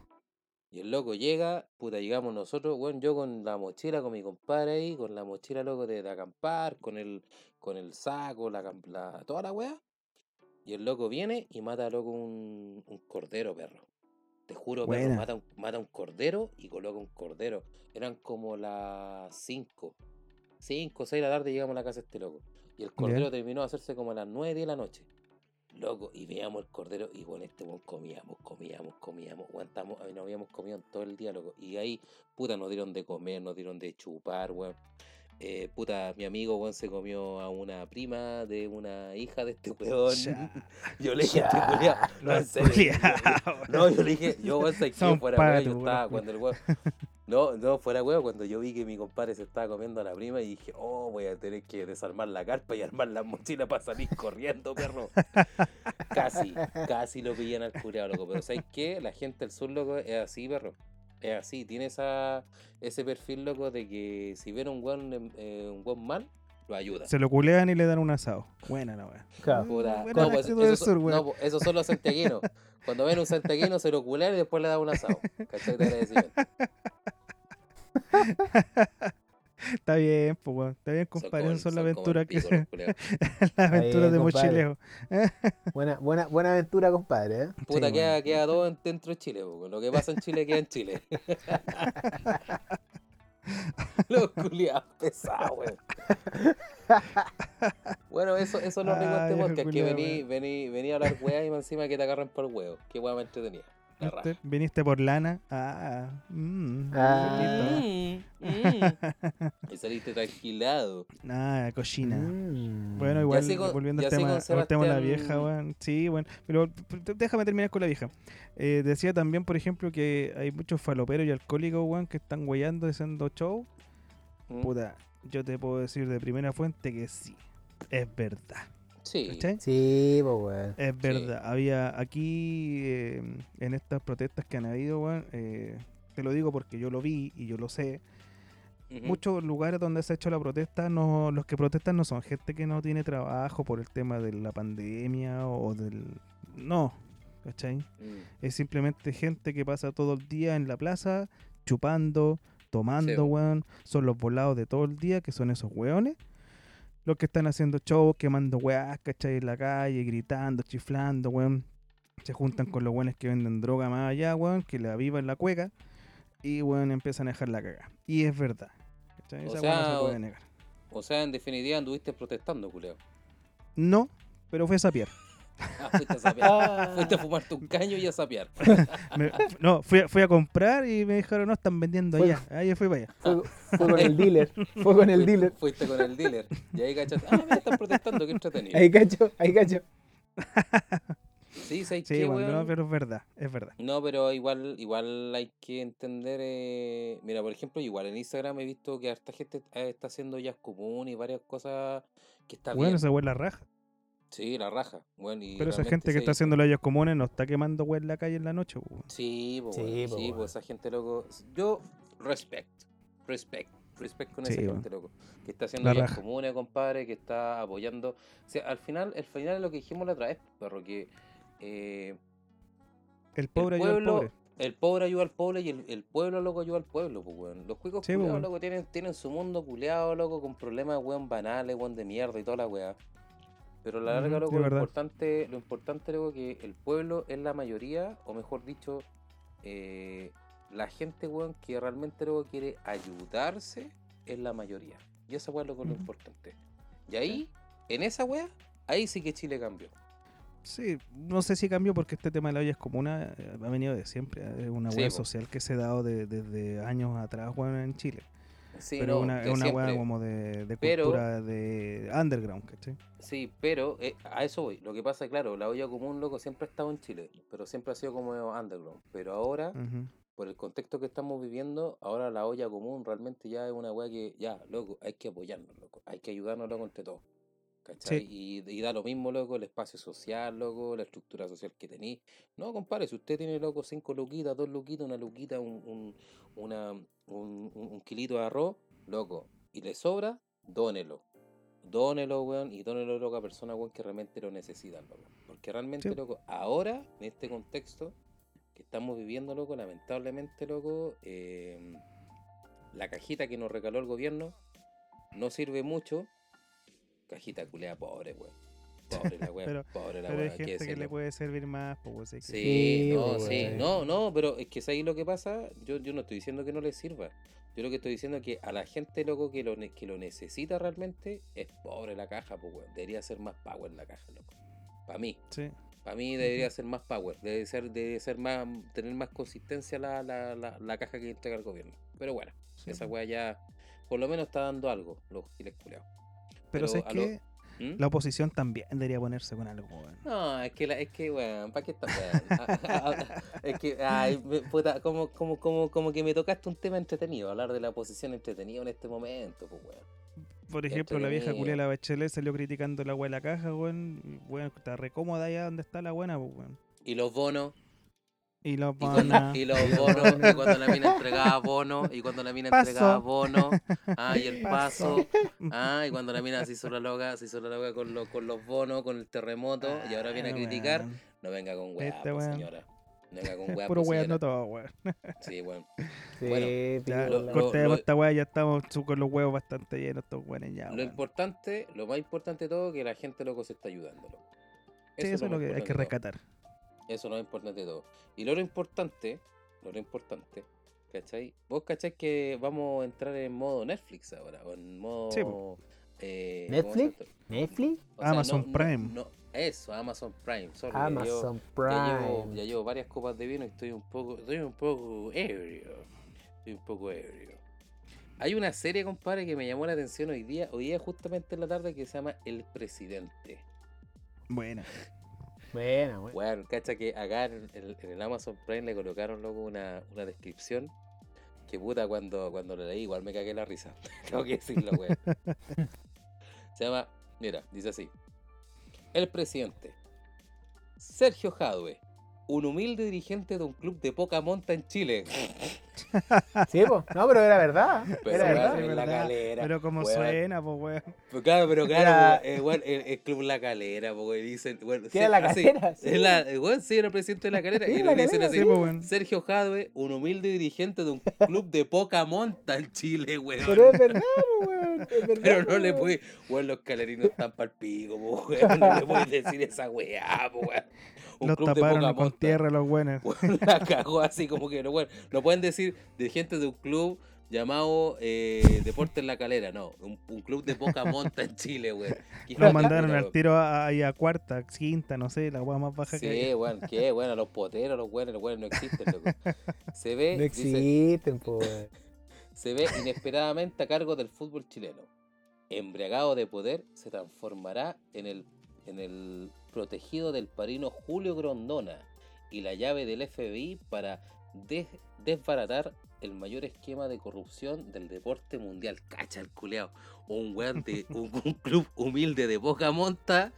Y el loco llega, puta, llegamos nosotros, weón, yo con la mochila, con mi compadre ahí, con la mochila, loco, de, de acampar, con el, con el saco, la, la- toda la weá. Y el loco viene y mata, loco, un, un cordero, perro. Te juro, perro, Buena. mata un, mata un cordero y coloca un cordero. Eran como las 5. 5 o 6 de la tarde llegamos a la casa de este loco. Y el cordero terminó de hacerse como a las 9 de la noche. Loco, y veíamos el cordero y con este weón comíamos, comíamos, comíamos, aguantamos, no habíamos comido en todo el día, loco. Y ahí, puta, nos dieron de comer, nos dieron de chupar, weón. Eh, puta, mi amigo, weón, se comió a una prima de una hija de este <laughs> weón. Yo le dije a este culiao, no, en serio, No, yo le dije, yo, weón, sé <laughs> que fuera weón, yo estaba weón. cuando el weón. <laughs> No, no, fuera huevo, cuando yo vi que mi compadre se estaba comiendo a la prima y dije, oh, voy a tener que desarmar la carpa y armar la mochila para salir corriendo, perro. casi, casi lo pillan al cureado, loco. Pero ¿sabes qué? La gente del sur, loco, es así, perro. Es así, tiene esa, ese perfil, loco, de que si ven un buen, un buen mal, lo ayuda. Se lo culean y le dan un asado. Buena la weá. Claro. Buena no, pues, sur, weón. no, pues, son los santiaguinos. Cuando ven un santiaguino se lo culean y después le dan un asado. <laughs> ¿Cachai? <laughs> Está bien, pues weón. Está bien, compadre. son las son como el aventuras que las <laughs> aventuras de mochileo. <laughs> Buena, buena, buena aventura, compadre. ¿eh? Puta, Sí, queda, weón. queda todo en- dentro de Chile, po. lo que pasa en Chile queda en Chile. <laughs> Los culiados pesados, weón. Bueno, eso, eso es lo rico de este podcast, que vení, weón. vení, vení a hablar weá y encima que te agarran por el huevo. Qué weá me entretenía. ¿Viste? Viniste por lana. Ah, mm, Ah. Mm, mm. <laughs> Y saliste tranquilado. Ah, cochina. Mm. Bueno, igual, así con- volviendo al tema, al tema de la vieja, weón. Sí, bueno. Pero déjame terminar con la vieja. Eh, decía también, por ejemplo, que hay muchos faloperos y alcohólicos, weón, que están weyando haciendo show. Mm. Puta, yo te puedo decir de primera fuente que sí. Es verdad. Sí. ¿Cachai? Sí, pues, weón. Es verdad. Había aquí, eh, en estas protestas que han habido, weón, eh, te lo digo porque yo lo vi y yo lo sé. Muchos lugares donde se ha hecho la protesta, no, los que protestan no son gente que no tiene trabajo por el tema de la pandemia o del... No, ¿cachai? Mm. Es simplemente gente que pasa todo el día en la plaza, chupando, tomando, Sí, weón. Son los volados de todo el día, que son esos weones. Los que están haciendo shows, quemando weás, ¿cachai? En la calle, gritando, chiflando, weón. Se juntan con los weones que venden droga más allá, weón, que la viva en la cueca. Y, weón, empiezan a dejar la caga. Y es verdad. ¿cachai? O Esa sea, no se puede negar. O sea, en definitiva anduviste protestando, culeo. No, pero fue a sapiar. Ah, <laughs> fuiste a sapear. fuiste a fumarte un caño y a sapear. <laughs> Me- no, fui a, fui a comprar y me dijeron, no, están vendiendo Fue- allá. Ahí fui para allá. Fue, fue con el dealer. Fue con el Fuiste- dealer. <laughs> Fuiste con el dealer. Y ahí cachaste. Ah, mira, están protestando, qué entretenido. Ahí cacho, ahí cacho. Sí, ¿sabes Sí, qué, bueno, no, weón? pero es verdad, es verdad. No, pero igual, igual hay que entender. eh, Mira, por ejemplo, igual en Instagram he visto que harta gente eh, está haciendo jazz común y varias cosas que está Bueno, bien. weá es la raja. Sí, la raja. Bueno, y Pero esa gente que está haciendo las ollas comunes no está quemando weá en la calle en la noche, weón. Sí, po, Sí, weón, sí, weón. pues esa gente, loco. Yo, respect, respect, respect con Sí, esa weón. gente, loco. Que está haciendo raja. comunes, compadre, que está apoyando. O sea, al final, el final es lo que dijimos la otra vez, perro, que eh, El pobre el ayuda al pueblo, pobre. el pobre ayuda al pobre y el, el pueblo, loco, ayuda al pueblo, pues, weón. Los cuicos Sí, pues, culeados, weón. loco, tienen, tienen su mundo culeado, loco, con problemas, weón, banales, weón, de mierda y toda la weá. Pero a la larga, loco, lo importante, lo importante, loco, que el pueblo es la mayoría, o mejor dicho, eh, la gente, weón, que realmente, loco, quiere ayudarse es la mayoría. Y esa weá, loco, es lo importante. Y ahí, en esa weá, ahí sí que Chile cambió. Sí, no sé si cambió porque este tema de la olla es como una, eh, ha venido de siempre. eh, Es una Sí, social que se ha dado de- desde años atrás, weón, en Chile. Sí, pero no, una, de es una siempre. como de, de Pero- cultura de underground, ¿cachai? Sí, pero eh, a eso voy. Lo que pasa, claro, la olla común, loco, siempre ha estado en Chile, pero siempre ha sido como underground. Pero ahora, por el contexto que estamos viviendo, ahora la olla común realmente ya es una weá que, ya, loco, hay que apoyarnos, loco. Hay que ayudarnos, loco, entre todos. ¿Cachai? Y, y da lo mismo, loco, el espacio social, loco, la estructura social que tenéis. No, compadre, si usted tiene, loco, cinco luquitas, dos luquitas, una luquita, un, un, una, un, un- un kilito de arroz, loco, y le sobra, dónelo. Dónelo, weón, y dónelo, loco, a personas, weón, que realmente lo necesitan, loco. Porque realmente, Sí. loco, ahora, en este contexto que estamos viviendo, loco, lamentablemente, loco, eh, la cajita que nos regaló el gobierno no sirve mucho. Cajita culea pobre, weón. <laughs> Pobre la weón, Pero- pobre la Pero hay weón, hay que gente que le puede servir más, pues, Sí, Sí, no, sí, no, no, pero es que es ahí lo que pasa, yo, yo no estoy diciendo que no le sirva. Yo lo que estoy diciendo es que a la gente, loco, que lo, que lo necesita realmente, es pobre la caja, pues, weón. Debería ser más power la caja, loco. Para mí, Sí. para mí debería ser más power, debe ser, debe ser más, tener más consistencia la, la, la, la caja que entrega el gobierno. Pero bueno, sí, esa weá ya, por lo menos está dando algo, los giles culeados. Pero, pero ¿sabes a lo- qué? ¿Mm? La oposición también debería ponerse con algo. No, es que, la, es que, weón, ¿para qué ah, es que, ay, puta, como, como, como, como que me tocaste un tema entretenido, hablar de la oposición entretenido en este momento, pues, weón. Por ejemplo, la vieja culia la Bachelet salió criticando la weá de la caja, weón. Weón, está re cómoda allá donde está la buena, pues, weón. Y los bonos, Y los y bonos, y cuando la mina entregaba bonos, y cuando la mina Paso. entregaba bonos, ah, y el Paso. paso, ah, y cuando la mina se hizo la loca, se hizo la loca con, los con los bonos, con el terremoto, y ahora viene a Ah, criticar, no venga con weá, Este po, weón. señora. No venga con <laughs> weá, puro weón, señora. no todo, weón. <laughs> Sí, weón. Sí, Bueno, Ya, lo- cortemos lo- esta weá, ya estamos con los huevos bastante llenos estos weones ya, Lo importante, lo más importante de todo, que la gente loco se está ayudando. loco. Sí, eso es lo que hay que todo. Eso es lo más importante de todo. Y lo importante, lo importante, ¿cachai? Vos cachai que vamos a entrar en modo Netflix ahora, o en modo... Sí, eh, ¿cómo se ¿Netflix? ¿Netflix? O sea, Amazon no- no- Prime. no- eso, Amazon Prime. sorry, ya llevo- Amazon Ya llevo, Prime. ya llevo varias copas de vino y estoy un poco, estoy un poco ebrio. Estoy un poco ebrio. Hay una serie, compadre, que me llamó la atención hoy día, hoy día justamente en la tarde, que se llama El Presidente. Buena. Buena, buena. Bueno, cacha que acá en el, Amazon Prime le colocaron luego una, una descripción que puta cuando, cuando la leí igual me cagué la risa. <laughs> Tengo que decirlo, weón. Se llama, mira, dice así. El presidente. Sergio Jadwe, un humilde dirigente de un club de poca monta en Chile. <laughs> Sí, pues. No, pero era verdad. Pero Era weón, verdad. en la calera. Pero como weón. suena, pues weón. Pues claro, pero Era- claro, eh, weón, el, el club La Calera, porque dicen, bueno, ¿Qué era La así, Calera? Sí. es la, eh, weón, sí, era el presidente de La Calera, Sí, y La lo dicen Calera, así, Sí, pues weón. Sergio Jadwe, un humilde dirigente de un club de poca monta en Chile, weón. Pero es verdad, weón. Es verdad, Pero no le weón. puede, weón, los calerinos están pa'l pico, weón, no le puedes decir esa weá, weón. Un Los club de taparon poca con tierra los buenos. <laughs> La cagó así como que no, weón, no pueden decir dirigentes de un club llamado eh, Deportes La Calera, no, un, un club de poca monta en Chile, Los de mandaron al tiro a, ahí a cuarta, quinta, no sé, la weá más baja que hay. Sí, weón, qué, <laughs> bueno, los poteros, los weones, los weones no existen, loco. Se ve, No dice, existen, weón. se ve inesperadamente a cargo del fútbol chileno. Embriagado de poder, se transformará en el, en el protegido del parino Julio Grondona y la llave del FBI para des- desbaratar el mayor esquema de corrupción del deporte mundial. Cacha el culeado. Un weón de <laughs> un, un club humilde de poca monta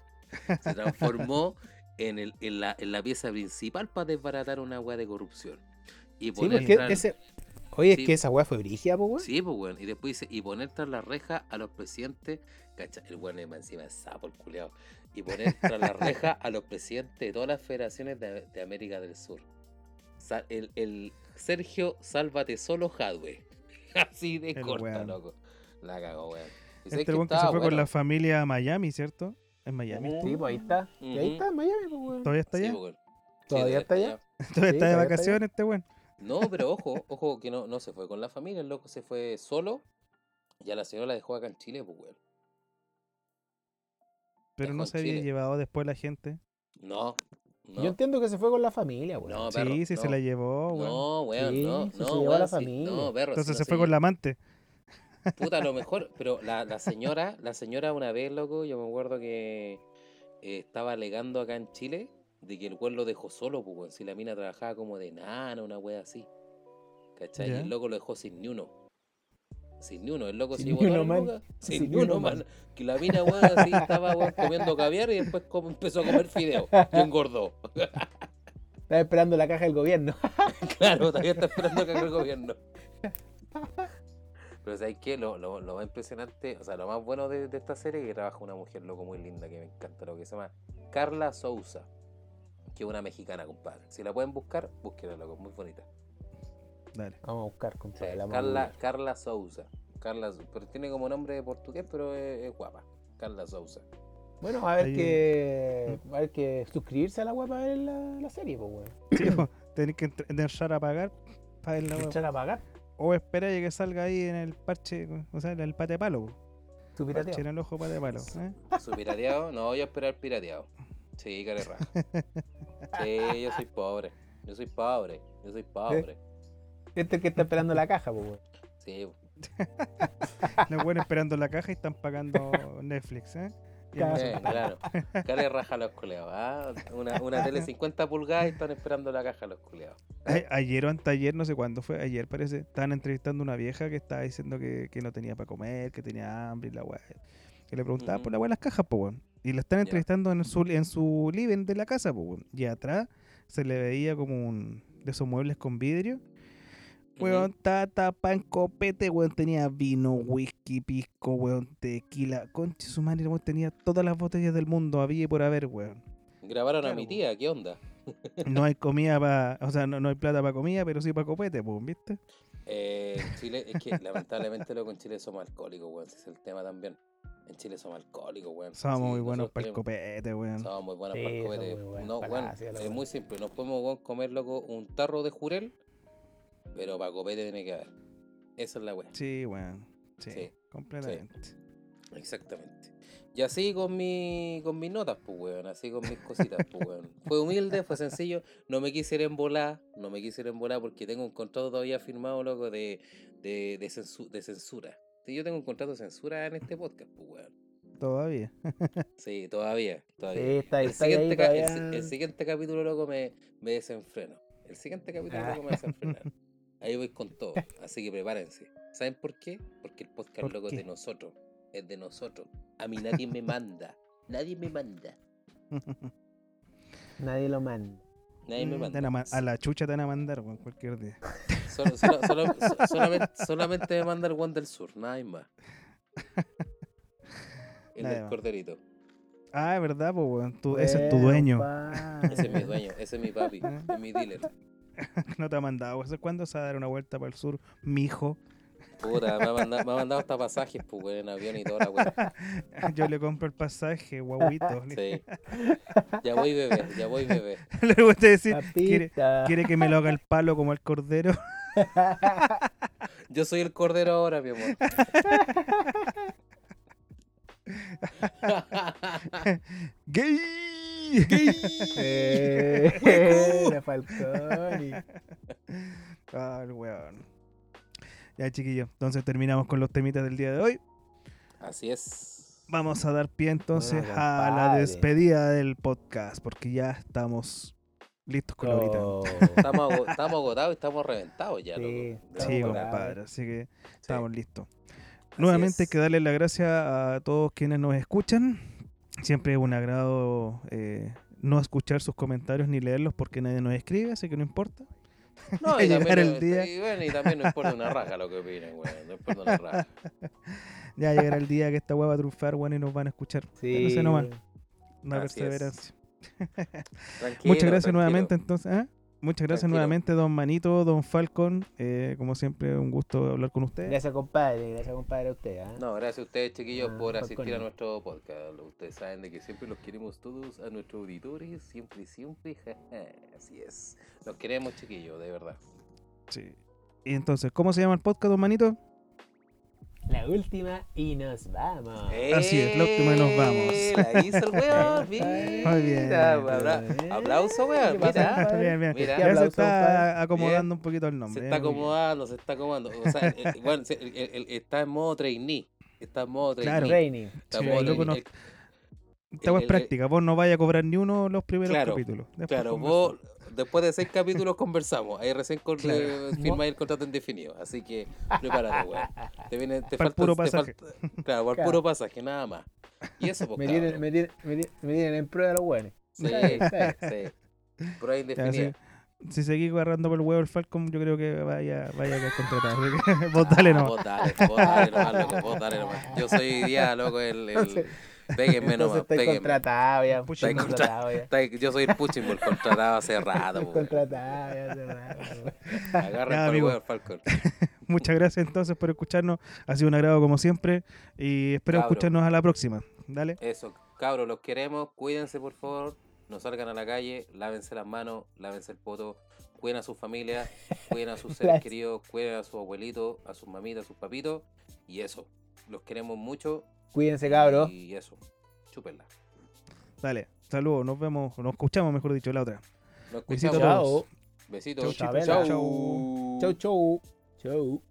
se transformó en, el, en, la, en la pieza principal para desbaratar una weá de corrupción. Y Sí, poner porque tras- ese. Oye, Sí. es que esa weá fue brígida, po, weón. Sí, pues, weón. Y después dice, y poner tras la reja a los presidentes, cacha, el weón es encima es sapo el culeado. Y poner tras la reja <laughs> a los presidentes de todas las federaciones de, de América del Sur. Sa- el, el Sergio Sálvate Solo Jadwe. <laughs> Así de El corta, loco. La cagó, weón. Este que weón que se fue con la familia a Miami, ¿cierto? En Miami. Sí, pues ahí está. Y ahí está en Miami, po, weón. ¿Todavía está Sí, allá? pues, weón. Sí, ¿Todavía está allá? ¿Todavía Sí, está de todavía está vacaciones este weón? No, pero ojo, ojo que no, no se fue con la familia, el loco se fue solo. Y a la señora la dejó acá en Chile, pues, weón. Pero no se había Chile. llevado después la gente. No, no. Yo entiendo que se fue con la familia, weón. No, perro, sí, sí se la llevó, weón. No, weón, Sí, no, se no, llevó a la sí, familia. no, perro. Entonces se fue con la amante. Puta, a lo <laughs> mejor, pero la, la señora, la señora una vez, loco, yo me acuerdo que eh, estaba alegando acá en Chile de que el weón lo dejó solo, pues, si la mina trabajaba como de nana, una wea así. ¿Cachai? Y el loco lo dejó sin ni uno. Sin ni uno, el loco Sin se llevó uno, man. lucas, Sin, Sin ni uno, man. man. Que la mina, weón, así estaba, weón, comiendo caviar y después empezó a comer fideo y engordó. <laughs> Estaba esperando la caja del gobierno. <laughs> Claro, todavía está esperando que haga el gobierno. <laughs> Pero ¿sabes qué? Lo, lo, lo más impresionante, o sea, lo más bueno de, de esta serie es que trabaja una mujer loco muy linda que me encanta, lo que se llama Carla Souza, que es una mexicana, compadre. Si la pueden buscar, búsquenla, loco, muy bonita. Dale. Vamos a buscar, Sí, compadre. a Carla. Carla Souza. Carla, pero tiene como nombre de portugués, pero es, es guapa. Carla Souza. Bueno, va a haber Ahí- que. A haber que suscribirse a la web para ver la, la serie, pues, weón. Sí, po, tenés que entr- entrar a pagar para ver la. Echar a pagar. O esperar a que salga ahí en el parche, o sea, en el pate palo. po. Tu Parche pirateo. en el ojo pate palo. ¿eh? ¿Su pirateado? No, yo esperar pirateado. Sí, care raja. <laughs> Sí, yo soy pobre. Yo soy pobre. Yo soy pobre. Este es el que está esperando la caja, pues, weón. Sí, <laughs> Los buenos esperando la caja y están pagando Netflix, ¿eh? Claro. <laughs> Cale raja a los culeados. ¿ah? Una, una tele 50 pulgadas y están esperando la caja los culeados. Ayer o anteayer, no sé cuándo fue, ayer parece, estaban entrevistando a una vieja que estaba diciendo que, que no tenía para comer, que tenía hambre y la weá. Que le preguntaba por Ujú. la weá de las cajas, pues weón. Y la están entrevistando en su, en su living de la casa, pues weón. Y atrás se le veía como un de esos muebles con vidrio. Weón, tata, pan, copete, weón, tenía vino, whisky, pisco, weón, tequila. Conche su madre, weón, tenía todas las botellas del mundo, había y por haber, weón. Grabaron a mi tía, ¿qué onda? <laughs> No hay comida para, o sea, no, no hay plata para comida, pero sí para copete, pues, ¿viste? Eh, en Chile, es que lamentablemente loco, en Chile somos alcohólicos, weón. Ese es el tema también. En Chile somos alcohólicos, weón. Somos Sí, muy buenos para el copete, weón. Somos muy buenos Sí, para el copete. muy No, weón, es weón. muy simple. Nos podemos weón, comer, loco, un tarro de jurel, pero para copete tiene que haber. Esa es la weá. Sí, weón. Sí, Sí, completamente. Exactamente. Y así con mi, con mis notas, pues, weón. Así con mis cositas, pues, weón. Fue humilde, fue sencillo. No me quise ir en volar. No me quise ir en volar porque tengo un contrato todavía firmado, loco, de, de, de, censu- de censura. Sí, yo tengo un contrato de censura en este podcast, pues, weón. Todavía. <laughs> Sí, todavía, todavía. Sí, está ahí, el, ahí, siguiente ca- el siguiente capítulo, loco, me, me desenfreno. El siguiente capítulo, Ah. loco, me desenfrenar. <laughs> Ahí voy con todo. Así que prepárense. ¿Saben por qué? Porque el podcast, ¿Por loco, es de nosotros. Es de nosotros. A mí nadie me manda. Nadie me manda. <laughs> Nadie lo manda. Nadie me Mm, manda. a, ma- a la chucha te van a mandar, weón, cualquier día. Solo- solo- <laughs> solo- so- solamente, solamente me manda el one del sur, nada más. El Nadie del más. corderito. Ah, es verdad, pues, ese es tu dueño. pa. Ese es mi dueño, ese es mi papi, es mi dealer. <laughs> no te ha mandado. ¿Hace cuándo se va a dar una vuelta para el sur, mijo? Puta, me ha <laughs> mandado, me ha mandado hasta pasajes, pues, en avión y toda la weá. <laughs> Yo le compro el pasaje, guaguito. Sí. Ya voy, bebé, ya voy, bebé. Le gusta decir, quiere, quiere que me lo haga el palo como el cordero. Yo soy el cordero ahora, mi amor. <laughs> ¡Gay! Eh, la Falconi. Ah, el weón. Ya, chiquillos. Entonces terminamos con los temitas del día de hoy. Así es. Vamos a dar pie entonces Bueno, a la despedida del podcast, porque ya estamos listos con la horita. Estamos, estamos agotados y estamos reventados ya, Sí, loco. Sí, compadre, así que Sí. estamos listos. Nuevamente hay es. que darle las gracias a todos quienes nos escuchan. Siempre es un agrado eh, no escuchar sus comentarios ni leerlos porque nadie nos escribe, así que no importa. <laughs> No, y <laughs> llegar también, el día. y bueno, y también no importa una <laughs> raja lo que opinen, weón. No importa una raja. Ya llegará el día que esta hueá va a triunfar, bueno, y nos van a escuchar. sí. No sé nomás, una Así perseverancia. Tranquilo, Muchas gracias tranquilo. nuevamente, entonces. ¿ah? Muchas gracias Tranquilo. nuevamente, don Manito, don Falcon. Eh, como siempre, un gusto hablar con ustedes. Gracias, compadre. Gracias, compadre, a usted. ¿ah? No, gracias a ustedes, chiquillos, Ah, por asistir a nuestro podcast. Ustedes saben de que siempre los queremos todos a nuestros auditores, siempre, siempre. <laughs> Así es. Los queremos, chiquillos, de verdad. Sí. Y entonces, ¿cómo se llama el podcast, don Manito? La última y nos vamos. Así es, la última y nos vamos. ¡Eh! La hizo el weón, <laughs> Muy mira. bien. Abra- Aplauso, weón, ¿Qué pasa, mira. Bien, bien. Mira. ¿Qué Ya se está acomodando un poquito el nombre. Se eh, está muy bien. acomodando, se está acomodando. O sea, el- el- bueno, se- el- el- el- está en modo trainee. Está en modo Claro. trainee. Training. Está en Sí, modo loco, trainee. no- El- Esta es práctica. Vos no vayas a cobrar ni uno los primeros Claro, capítulos. Después Claro, vos después de seis capítulos conversamos. Ahí recién con, Claro. eh, firmáis el contrato indefinido. Así que prepárate, weón. Te viene, te falta, puro te pasaje. falta- claro, por Claro. puro pasaje, nada más. Y eso, pues, Me tienen, me, tienen, me, tienen, me tienen en prueba los buenos. Sí, <laughs> bien. sí. Prueba indefinida. si, si seguís agarrando por el huevo el Falcon, yo creo que vaya, vaya a que <laughs> vos dale Ah, nomás. Vos dale, vos dale nomás, loco, vos dale nomás. Yo soy día, loco, el... Péguenme nomás, estoy péguenme. contratado ya. Estoy contra- contratado ya. Está- Yo soy el Puchin por contratado hace <laughs> rato, Estoy contratado ya. hace rato. <laughs> Agarren por el Falcon. <laughs> Muchas gracias entonces por escucharnos. Ha sido un agrado como siempre. Y espero Cabro. escucharnos a la próxima. Dale. Eso, cabros, los queremos. Cuídense, por favor. No salgan a la calle. Lávense las manos. Lávense el poto. Cuiden a sus familias. Cuiden a sus seres queridos. Cuiden a sus abuelitos, a sus mamitas, a sus papitos. Y eso. Los queremos mucho. Cuídense, cabros. Y eso. Chúpenla. Dale. Saludos. Nos vemos. Nos escuchamos, mejor dicho, la otra. Nos Besitos escuchamos. Chao. Besitos. Chau. Chau. Chau, chau. Chau.